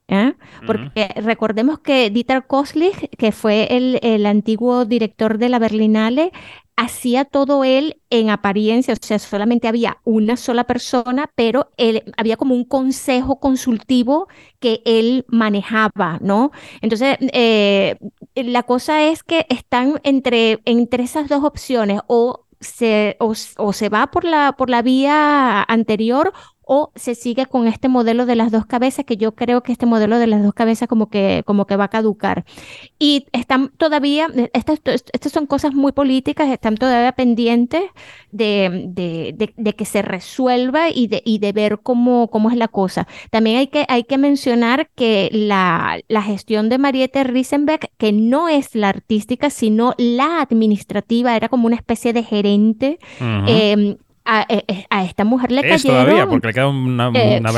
¿Eh? Porque recordemos que Dieter Koslich, que fue el, el antiguo director de la Berlinale, hacía todo él en apariencia, o sea, solamente había una sola persona, pero él, había como un consejo consultivo que él manejaba, ¿no? Entonces, eh, la cosa es que están entre, entre esas dos opciones, o se, o, o se va por la, por la vía anterior o se sigue con este modelo de las dos cabezas, que yo creo que este modelo de las dos cabezas como que, como que va a caducar. Y están todavía, estas, estas son cosas muy políticas, están todavía pendientes de, de- de- de que se resuelva y de, y de ver cómo, cómo es la cosa. También hay que, hay que mencionar que la, la gestión de Mariette Riesenbeck, que no es la artística, sino la administrativa, era como una especie de gerente. Ujú. eh, a, a- a esta mujer le Es cayeron todavía, porque le queda una, eh, una sí.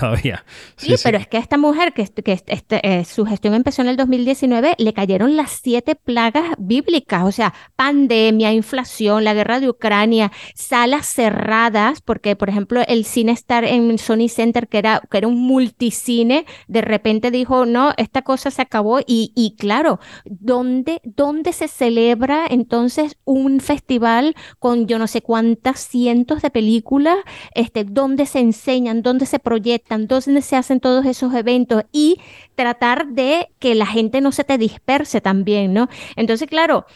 Todavía. Sí, pero es que a esta mujer, que, que est- este, eh, su gestión empezó en el 2019, le cayeron las siete plagas bíblicas, o sea, pandemia, inflación, la guerra de Ucrania, salas cerradas, porque, por ejemplo, el Cine Star en Sony Center, que era, que era un multicine, de repente dijo, no, esta cosa se acabó. Y, y claro, ¿dónde, ¿dónde se celebra entonces un festival con yo no sé cuántas cientos de películas? Este, ¿dónde se enseñan, dónde se proyectan, dónde se hacen todos esos eventos? Y tratar de que la gente no se te disperse también, ¿no? Entonces, claro,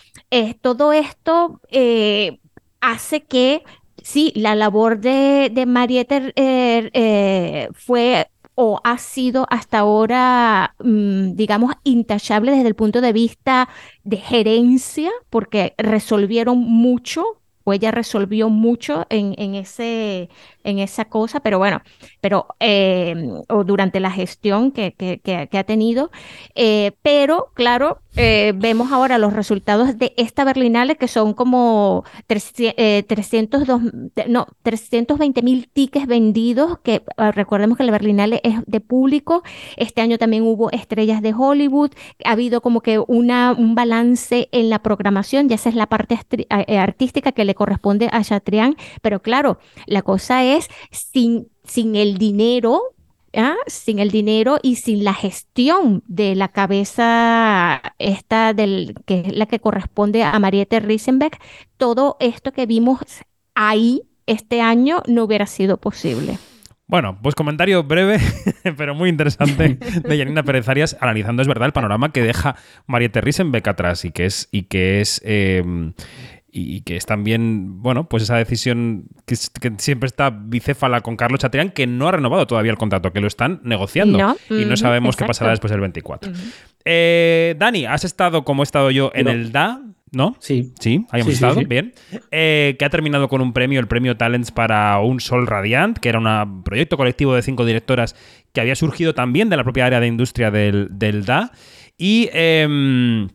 todo esto eh, hace que, sí, la labor de, de Mariette eh, eh, fue o ha sido hasta ahora, mm, digamos, intachable desde el punto de vista de gerencia, porque resolvieron mucho, o ella resolvió mucho en, en ese, en esa cosa, pero bueno, pero eh, o durante la gestión que, que- que- que ha tenido. Eh, pero, claro, eh, vemos ahora los resultados de esta Berlinale, que son como 300, eh, 302, no, 320 mil tickets vendidos, que ah, recordemos que la Berlinale es de público. Este año también hubo estrellas de Hollywood. Ha habido como que una, un balance en la programación, ya esa es la parte eh, artística que le corresponde a Chatrián. Pero claro, la cosa es sin, sin el dinero. ¿Ah? Sin el dinero y sin la gestión de la cabeza esta del, que es la que corresponde a Mariette Riesenbeck, todo esto que vimos ahí este año no hubiera sido posible. Bueno, pues comentario breve, pero muy interesante de Janina Pérez Arias, analizando, es verdad, el panorama que deja Mariette Riesenbeck atrás y que es, y que es eh, y que es también, bueno, pues esa decisión que, siempre está bicéfala con Carlos Chatrián, que no ha renovado todavía el contrato, que lo están negociando No, y no sabemos qué pasará después del 24. Eh, Dani, has estado como he estado yo en No. el DA, ¿no? Sí. Sí, ahí hemos Sí, estado, sí. bien. Eh, que ha terminado con un premio, el premio Talents para Un Sol Radiant, que era un proyecto colectivo de cinco directoras que había surgido también de la propia área de industria del, del DA. Y. em,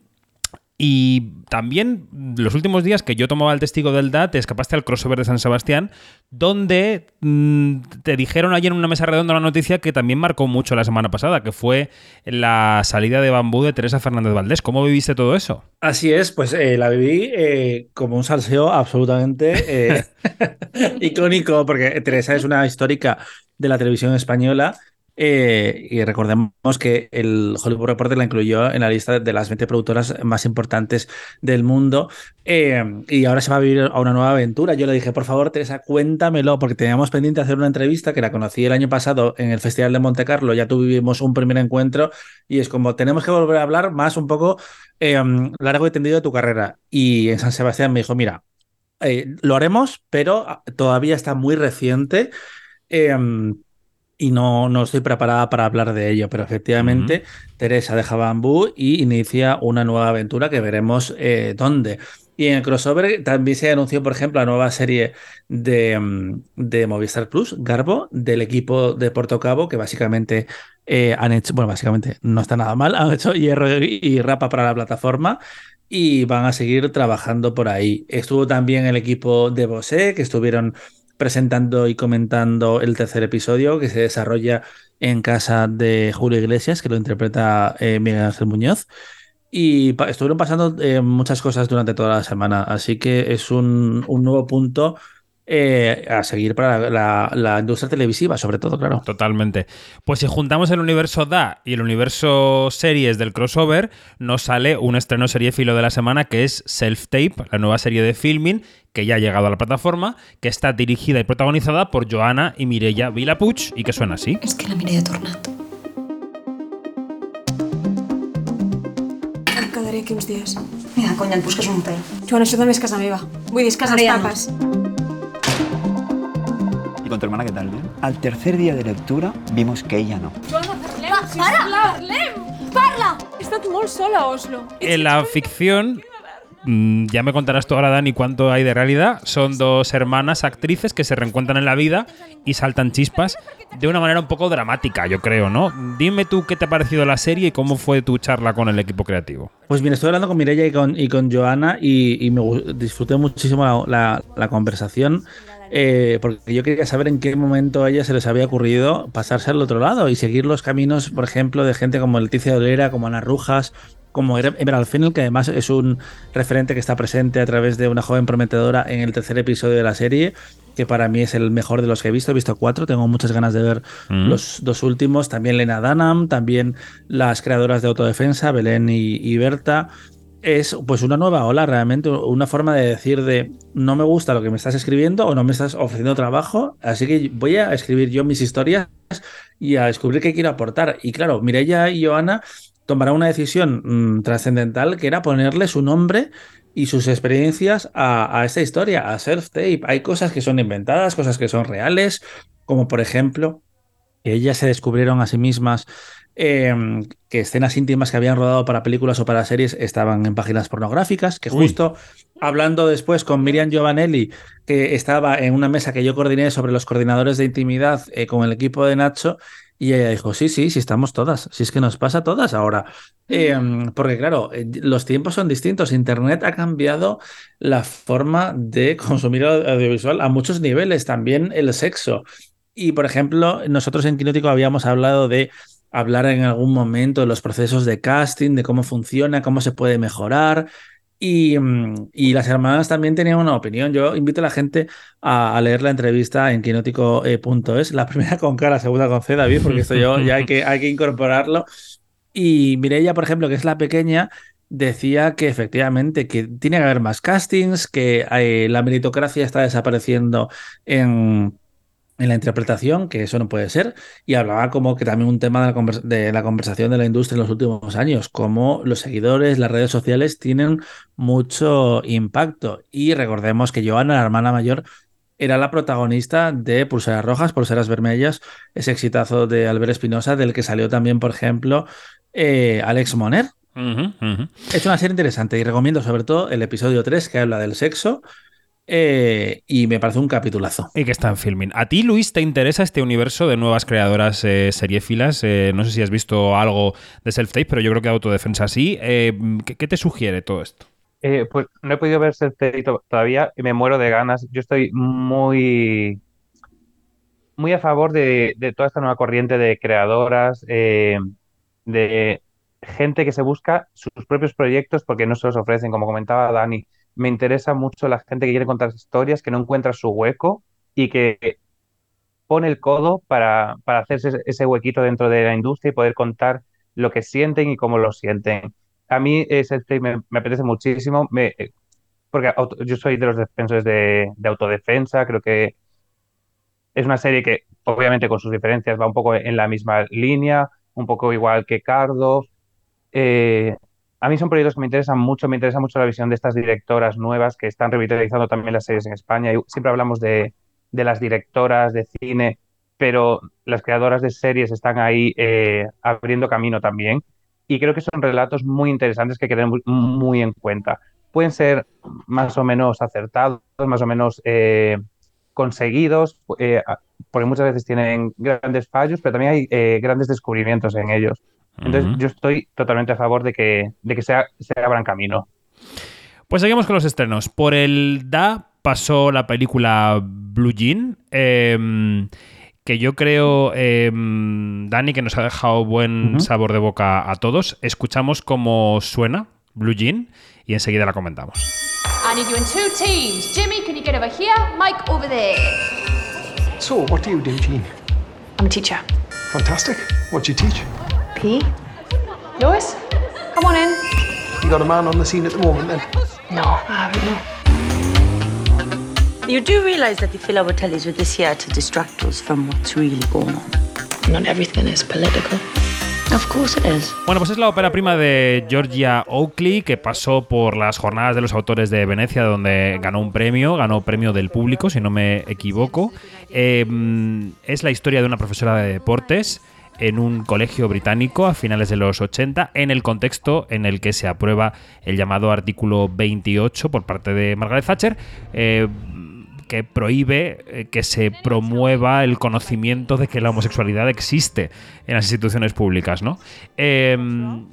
Y también los últimos días que yo tomaba el testigo del DAT, te escapaste al crossover de San Sebastián, donde mm, te dijeron allí en una mesa redonda una noticia que también marcó mucho la semana pasada, que fue la salida de bambú de Teresa Fernández Valdés. ¿Cómo viviste todo eso? Así es, pues eh, la viví eh, como un salseo absolutamente eh, icónico, porque Teresa es una histórica de la televisión española eh, y recordemos que el Hollywood Reporter la incluyó en la lista de las 20 productoras más importantes del mundo. Eh, y ahora se va a vivir a una nueva aventura. Yo le dije, por favor, Teresa, cuéntamelo, porque teníamos pendiente hacer una entrevista que la conocí el año pasado en el Festival de Monte Carlo. Ya tuvimos un primer encuentro y es como, tenemos que volver a hablar más un poco eh, largo y tendido de tu carrera. Y en San Sebastián me dijo, mira, lo haremos, pero todavía está muy reciente y no, no estoy preparada para hablar de ello, pero efectivamente Teresa deja Bambú y inicia una nueva aventura que veremos eh, dónde. Y en el crossover también se anunció, por ejemplo, la nueva serie de, mm, de Movistar Plus, Garbo, del equipo de Porto Cabo, que básicamente eh, han hecho, bueno, básicamente no está nada mal, han hecho hierro y rapa para la plataforma y van a seguir trabajando por ahí. Estuvo también el equipo de Bosé, que estuvieron presentando y comentando el tercer episodio que se desarrolla en casa de Julio Iglesias, que lo interpreta eh, Miguel Ángel Muñoz. Y estuvieron pasando eh, muchas cosas durante toda la semana, así que es un, un nuevo punto eh, a seguir para la, industria televisiva, sobre todo, claro. Totalmente. Pues si juntamos el universo DA y el universo series del crossover, nos sale un estreno serie filo de la semana que es Self Tape, la nueva serie de filming que ya ha llegado a la plataforma, que está dirigida y protagonizada por Joana y Mireia Vilapuch y que suena así. Es que la Mireia tornat. Em quedaré aquí uns dies. Mira, conya, et busques un hotel. Joan, això també és casa meva. Vull dir, és casa ja papes. ¿Y con tu hermana qué tal? Bien? Al tercer día de lectura vimos que ella no. Joana, parlem, sisplau, parlem! Parla! He estat molt sola a Oslo. En la ficción ya me contarás tú ahora, Dani, cuánto hay de realidad. Son dos hermanas actrices que se reencuentran en la vida y saltan chispas de una manera un poco dramática, yo creo, ¿no? Dime tú qué te ha parecido la serie y cómo fue tu charla con el equipo creativo. Pues bien, estoy hablando con Mireia y con, Joana y, me disfruté muchísimo la conversación. eh, porque yo quería saber en qué momento a ella se les había ocurrido pasarse al otro lado y seguir los caminos, por ejemplo, de gente como Leticia Dolera, como Ana Rujas, como Em- Emerald Fennel, que además es un referente que está presente a través de una joven prometedora en el tercer episodio de la serie, que para mí es el mejor de los que he visto. He visto cuatro, tengo muchas ganas de ver Mm. los dos últimos. También Lena Dunham, también las creadoras de autodefensa, Belén y, y Berta. Es pues una nueva ola, realmente, una forma de decir de no me gusta lo que me estás escribiendo o no me estás ofreciendo trabajo, así que voy a escribir yo mis historias y a descubrir qué quiero aportar. Y claro, Mireia y Joana tomarán una decisión mm, trascendental que era ponerle su nombre y sus experiencias a, a esta historia, a self-tape. Hay cosas que son inventadas, cosas que son reales, como por ejemplo que ellas se descubrieron a sí mismas eh, que escenas íntimas que habían rodado para películas o para series estaban en páginas pornográficas, que Uy. justo hablando después con Miriam Giovanelli, que estaba en una mesa que yo coordiné sobre los coordinadores de intimidad eh, con el equipo de Nacho, y ella dijo, sí, sí, sí estamos todas, si es que nos pasa a todas ahora. Eh, porque claro, eh, los tiempos son distintos, Internet ha cambiado la forma de consumir audiovisual a muchos niveles, también el sexo. Y por ejemplo, nosotros en Quinótico habíamos hablado de hablar en algún momento de los procesos de casting, de cómo funciona, cómo se puede mejorar. Y, mm, y las hermanas también tenían una opinión. Yo invito a la gente a, leer la entrevista en quinótico.es, la primera con K, la segunda con C, David, porque esto yo ya hay que, hay que incorporarlo. Y Mireia, por ejemplo, que es la pequeña, decía que efectivamente que tiene que haber más castings, que eh, la meritocracia está desapareciendo en, en la interpretación, que eso no puede ser, y hablaba como que también un tema de la, convers- de la conversación de la industria en los últimos años, como los seguidores, las redes sociales tienen mucho impacto. Y recordemos que Joana, la hermana mayor, era la protagonista de Pulseras Rojas, Pulseras Vermellas, ese exitazo de Albert Espinosa, del que salió también, por ejemplo, eh, Alex Moner. Es una serie interesante y recomiendo sobre todo el episodio 3 que habla del sexo eh, y me parece un capitulazo. Y que está en filming. ¿A ti, Luis, te interesa este universo de nuevas creadoras eh, seriéfilas? Eh, no sé si has visto algo de self-tape, pero yo creo que autodefensa sí. Eh, ¿qué, qué te sugiere todo esto? Eh, pues no he podido ver Self-Tape to- todavía y me muero de ganas. Yo estoy muy, muy a favor de, de toda esta nueva corriente de creadoras, eh, de gente que se busca sus propios proyectos porque no se los ofrecen, como comentaba Dani. Me interesa mucho la gente que quiere contar historias, que no encuentra su hueco y que pone el codo para, para hacerse ese- huequito dentro de la industria y poder contar lo que sienten y cómo lo sienten. A mí ese me, me apetece muchísimo, porque yo soy de los defensores de, de autodefensa, creo que es una serie que obviamente con sus diferencias va un poco en la misma línea, un poco igual que Cardo. Eh, a mí son proyectos que me interesan mucho, me interesa mucho la visión de estas directoras nuevas que están revitalizando también las series en España. Y siempre hablamos de, las directoras de cine, pero las creadoras de series están ahí eh, abriendo camino también. Y creo que son relatos muy interesantes que hay muy, en cuenta. Pueden ser más o menos acertados, más o menos eh, conseguidos, eh, porque muchas veces tienen grandes fallos, pero también hay grandes descubrimientos en ellos. Entonces, Ujú. yo estoy totalmente a favor de que, de que sea, se abran camino. Pues seguimos con los estrenos. Por el DA pasó la película Blue Jean, eh, que yo creo, eh, Dani, que nos ha dejado buen Ujú. sabor de boca a todos. Escuchamos cómo suena Blue Jean y enseguida la comentamos. I need you in two teams. Jimmy, can you get over here? Mike, over there. So, what do you do, Jean? I'm a teacher. Fantastic. What do you teach? P. Lewis, come on in. You got a man on the scene at the moment, then? No, I haven't. No. You do realize that the Phil Tellies were this here to distract us from what's really going on. Not everything is political. Of course it is. Bueno, pues es la ópera prima de Georgia Oakley, que pasó por las jornadas de los autores de Venecia, donde ganó un premio, ganó premio del público, si no me equivoco. Eh, es la historia de una profesora de deportes en un colegio británico a finales de los 80, en el contexto en el que se aprueba el llamado artículo 28 por parte de Margaret Thatcher. eh, que prohíbe eh, que se promueva el conocimiento de que la homosexualidad existe en las instituciones públicas, ¿no? Eh,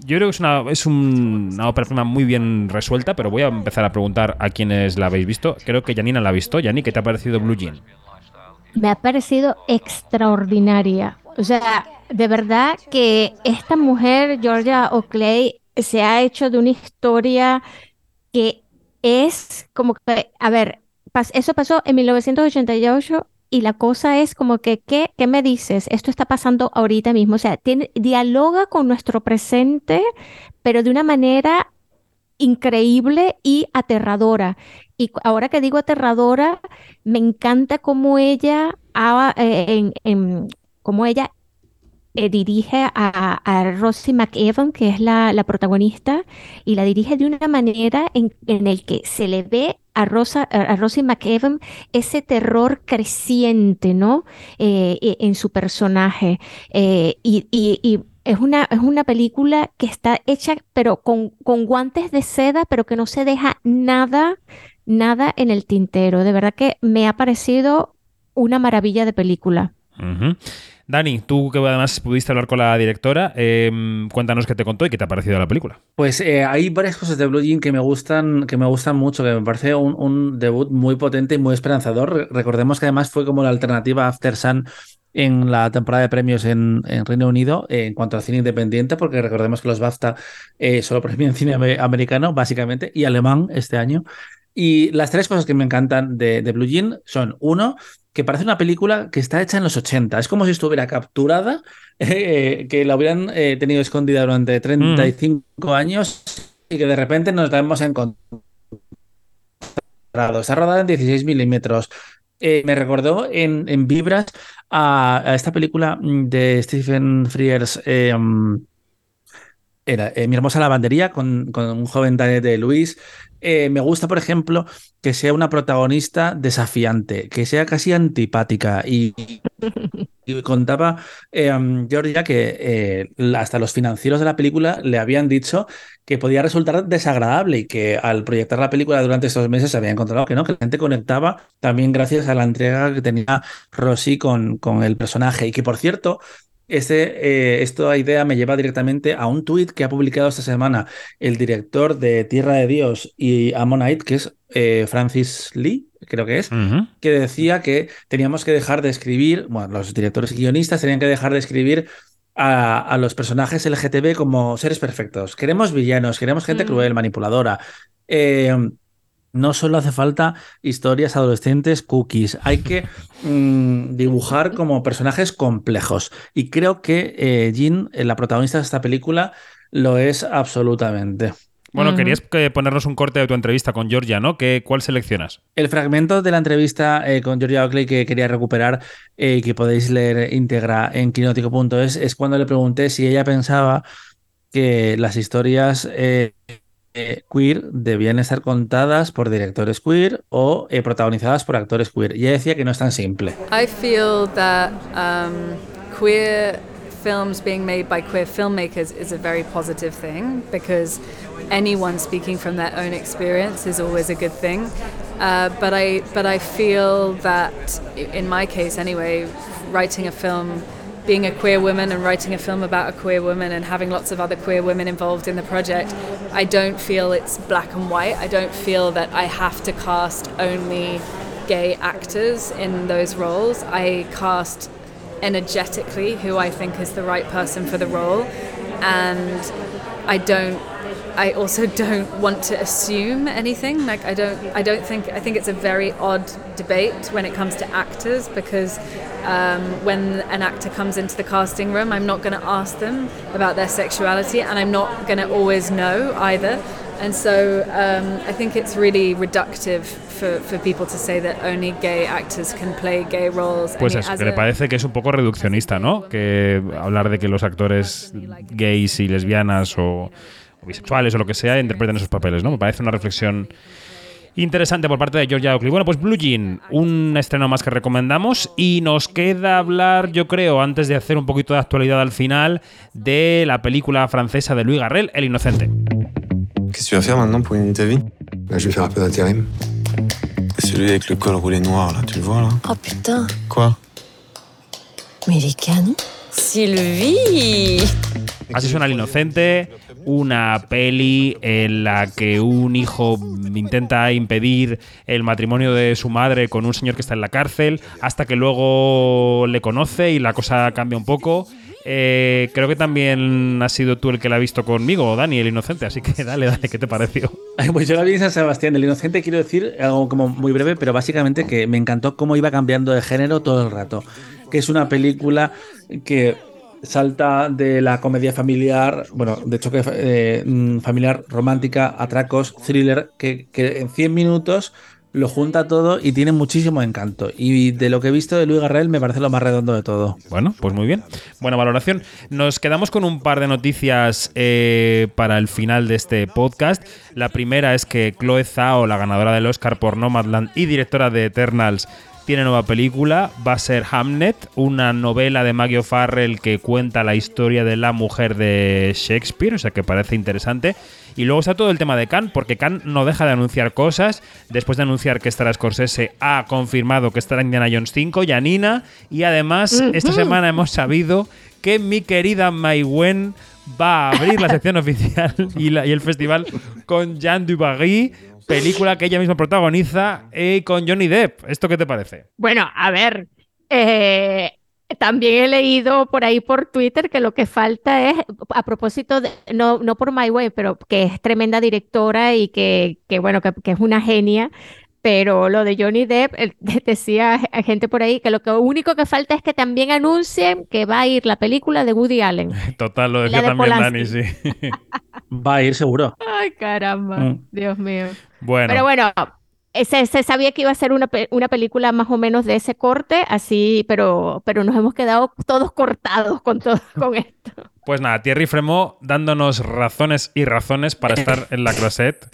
yo creo que es una, es un- una ópera muy bien resuelta, pero voy a empezar a preguntar a quienes la habéis visto. Creo que Janina la ha visto. Yanni, ¿qué te ha parecido Blue Jean? Me ha parecido extraordinaria. O sea, de verdad que esta mujer, Georgia Oakley, se ha hecho de una historia que es como que, a ver, eso pasó en 1988 y la cosa es como que, ¿qué, qué me dices? Esto está pasando ahorita mismo. O sea, tiene, dialoga con nuestro presente, pero de una manera increíble y aterradora. Y ahora que digo aterradora, me encanta cómo ella, ha, eh, en- cómo ella eh, dirige a, a Rosie McEvan, que es la, protagonista, y la dirige de una manera en, en el que se le ve a, Rosa, a Rosie McEvan ese terror creciente, ¿no? Eh, e- en su personaje. Eh, y, es una, es una película que está hecha, pero con, con guantes de seda, pero que no se deja nada, nada en el tintero. De verdad que me ha parecido una maravilla de película. Dani, tú que además pudiste hablar con la directora, eh, cuéntanos qué te contó y qué te ha parecido la película. Pues eh, hay varias cosas de Blue Jean que me gustan, que me gustan mucho, que me parece un, debut muy potente y muy esperanzador. Re- Recordemos que además fue como la alternativa a After Sun en la temporada de premios en, Reino Unido eh, en cuanto al cine independiente, porque recordemos que los BAFTA eh, solo premian cine ame- americano, básicamente, y alemán este año. Y las tres cosas que me encantan de, de Blue Jean son, uno, que parece una película que está hecha en los 80. Es como si estuviera capturada, eh, que la hubieran eh, tenido escondida durante 35 años y que de repente nos la hemos encontrado. Está rodada en 16 milímetros. Eh, me recordó en, en Vibras a, a esta película mm, de Stephen Frears, mm, era Mi hermosa lavandería con, con un joven de, de Luis. Eh, me gusta, por ejemplo, que sea una protagonista desafiante, que sea casi antipática. Y, y contaba eh, um, Georgia que eh, hasta los financieros de la película le habían dicho que podía resultar desagradable y que al proyectar la película durante estos meses se había encontrado que no, que la gente conectaba también gracias a la entrega que tenía Rosy con, con el personaje. Y que, por cierto, este, eh, esta idea me lleva directamente a un tuit que ha publicado esta semana el director de Tierra de Dios y Ammonite, que es eh, Francis Lee, creo que es, que decía que teníamos que dejar de escribir, bueno, los directores y guionistas tenían que dejar de escribir a, a los personajes LGTB como seres perfectos. Queremos villanos, queremos gente Mm. cruel, manipuladora. Eh, no solo hace falta historias adolescentes cookies, hay que mm, dibujar como personajes complejos. Y creo que eh, Jean, eh, la protagonista de esta película, lo es absolutamente. Bueno, querías que ponernos un corte de tu entrevista con Georgia, ¿no? ¿Qué, ¿Cuál seleccionas? El fragmento de la entrevista eh, con Georgia Oakley que quería recuperar eh, y que podéis leer íntegra en quinótico.es es cuando le pregunté si ella pensaba que las historias eh, eh, queer debían estar contadas por directores queer o eh, protagonizadas por actores queer. Y ella decía que no es tan simple. I feel that um, queer films being made by queer filmmakers is a very positive thing because anyone speaking from their own experience is always a good thing. Uh, but I but I feel that in my case anyway, writing a film being a queer woman and writing a film about a queer woman and having lots of other queer women involved in the project, I don't feel it's black and white. I don't feel that I have to cast only gay actors in those roles. I cast energetically who I think is the right person for the role, and I don't. I also don't want to assume anything. Like I don't. I don't think. I think it's a very odd debate when it comes to actors because um, when an actor comes into the casting room, I'm not going to ask them about their sexuality, and I'm not going to always know either. And so um, I think it's really reductive for, for people to say that only gay actors can play gay roles. I Pues mean, eso, que le parece que es un poco reduccionista, ¿no? Que hablar de que los actores gays y lesbianas o, o bisexuales o lo que sea interpreten esos papeles, ¿no? Me parece una reflexión interesante por parte de Georgia Oakley. Bueno, pues Blue Jean, un estreno más que recomendamos y nos queda hablar, yo creo, antes de hacer un poquito de actualidad al final, de la película francesa de Louis Garrel, El Inocente. Que tu vas faire maintenant pour ta vie Là, je vais faire un peu d'intérim. Celui avec le col roulé noir, là, tu le vois, là Oh putain, Quoi mais il est canon. Sylvie Así suena El Inocente, una peli en la que un hijo intenta impedir el matrimonio de su madre con un señor que está en la cárcel, hasta que luego le conoce y la cosa cambia un poco. Eh, creo que también has sido tú el que la ha visto conmigo, Dani, El Inocente, así que dale, dale, ¿qué te pareció? Pues yo la vi en San Sebastián. El Inocente quiero decir algo como muy breve, pero básicamente que me encantó cómo iba cambiando de género todo el rato. Que es una película que salta de la comedia familiar, bueno, de hecho que eh, mm, familiar, romántica, atracos, thriller, que, que en 100 minutos lo junta todo y tiene muchísimo encanto. Y de lo que he visto de Luis Garrel me parece lo más redondo de todo. Bueno, pues muy bien. Buena valoración. Nos quedamos con un par de noticias eh, para el final de este podcast. La primera es que Chloe Zhao, la ganadora del Oscar por Nomadland y directora de Eternals, tiene nueva película. Va a ser Hamnet, una novela de Maggie O'Farrell que cuenta la historia de la mujer de Shakespeare, o sea que parece interesante. Y luego está todo el tema de Cannes, porque Cannes no deja de anunciar cosas. Después de anunciar que estará Scorsese, ha confirmado que estará Indiana Jones 5, Yanina. Y además, esta semana hemos sabido que mi querida Mai Wen va a abrir la sección oficial y, la- y el festival con Jean Dubarry, película que ella misma protagoniza, y con Johnny Depp. ¿Esto qué te parece? Bueno, a ver, eh, también he leído por ahí por Twitter que lo que falta es, a propósito de, no, no por My Way, pero que es tremenda directora y que, que bueno, que, que es una genia, pero lo de Johnny Depp, eh, decía gente por ahí que lo que único que falta es que también anuncien que va a ir la película de Woody Allen. Total, lo decía de también Polanski. Dani, sí. Va a ir seguro. Ay, caramba, Mm. Dios mío. Bueno. Pero bueno, se, se sabía que iba a ser una, una película más o menos de ese corte, así, pero, pero nos hemos quedado todos cortados con, todo, con esto. Pues nada, Thierry Fremont dándonos razones y razones para estar en la closet.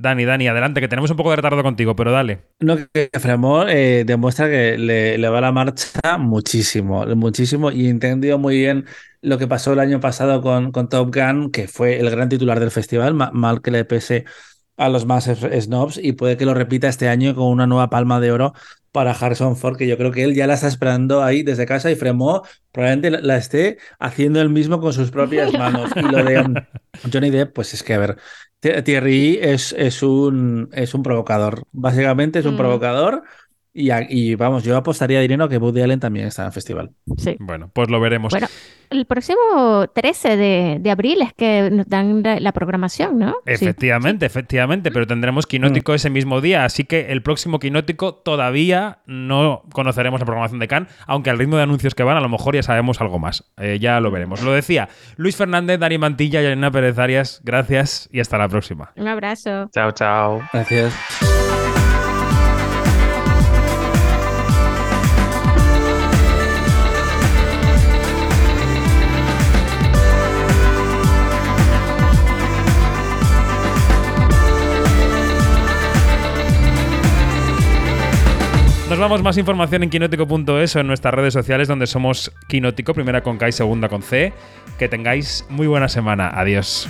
Dani, Dani, adelante, que tenemos un poco de retardo contigo, pero dale. No, que Fremont eh, demuestra que le, le va la marcha muchísimo, muchísimo, y entendió muy bien lo que pasó el año pasado con, con Top Gun, que fue el gran titular del festival, ma- mal que le pese a los más snobs, y puede que lo repita este año con una nueva palma de oro para Harrison Ford, que yo creo que él ya la está esperando ahí desde casa y Fremont probablemente la- la esté haciendo él mismo con sus propias manos. Y lo de Johnny Depp, pues es que, a ver, Thierry es, es, un, es un provocador. Básicamente es un Mm. provocador. Y, a- y vamos, yo apostaría dinero a que Woody Allen también está en el festival. Sí. Bueno, pues lo veremos. Bueno, el próximo 13 de, de abril es que nos dan la, la programación, ¿no? Sí. Efectivamente, efectivamente, pero tendremos quinótico ese mismo día, así que el próximo quinótico todavía no conoceremos la programación de Cannes, aunque al ritmo de anuncios que van a lo mejor ya sabemos algo más. Eh, ya lo veremos. Lo decía Luis Fernández, Dani Mantilla y Elena Pérez Arias. Gracias y hasta la próxima. Un abrazo. Chao, chao. Gracias. Nos vamos más información en quinótico.es o en nuestras redes sociales donde somos Quinótico, primera con K y segunda con C. Que tengáis muy buena semana. Adiós.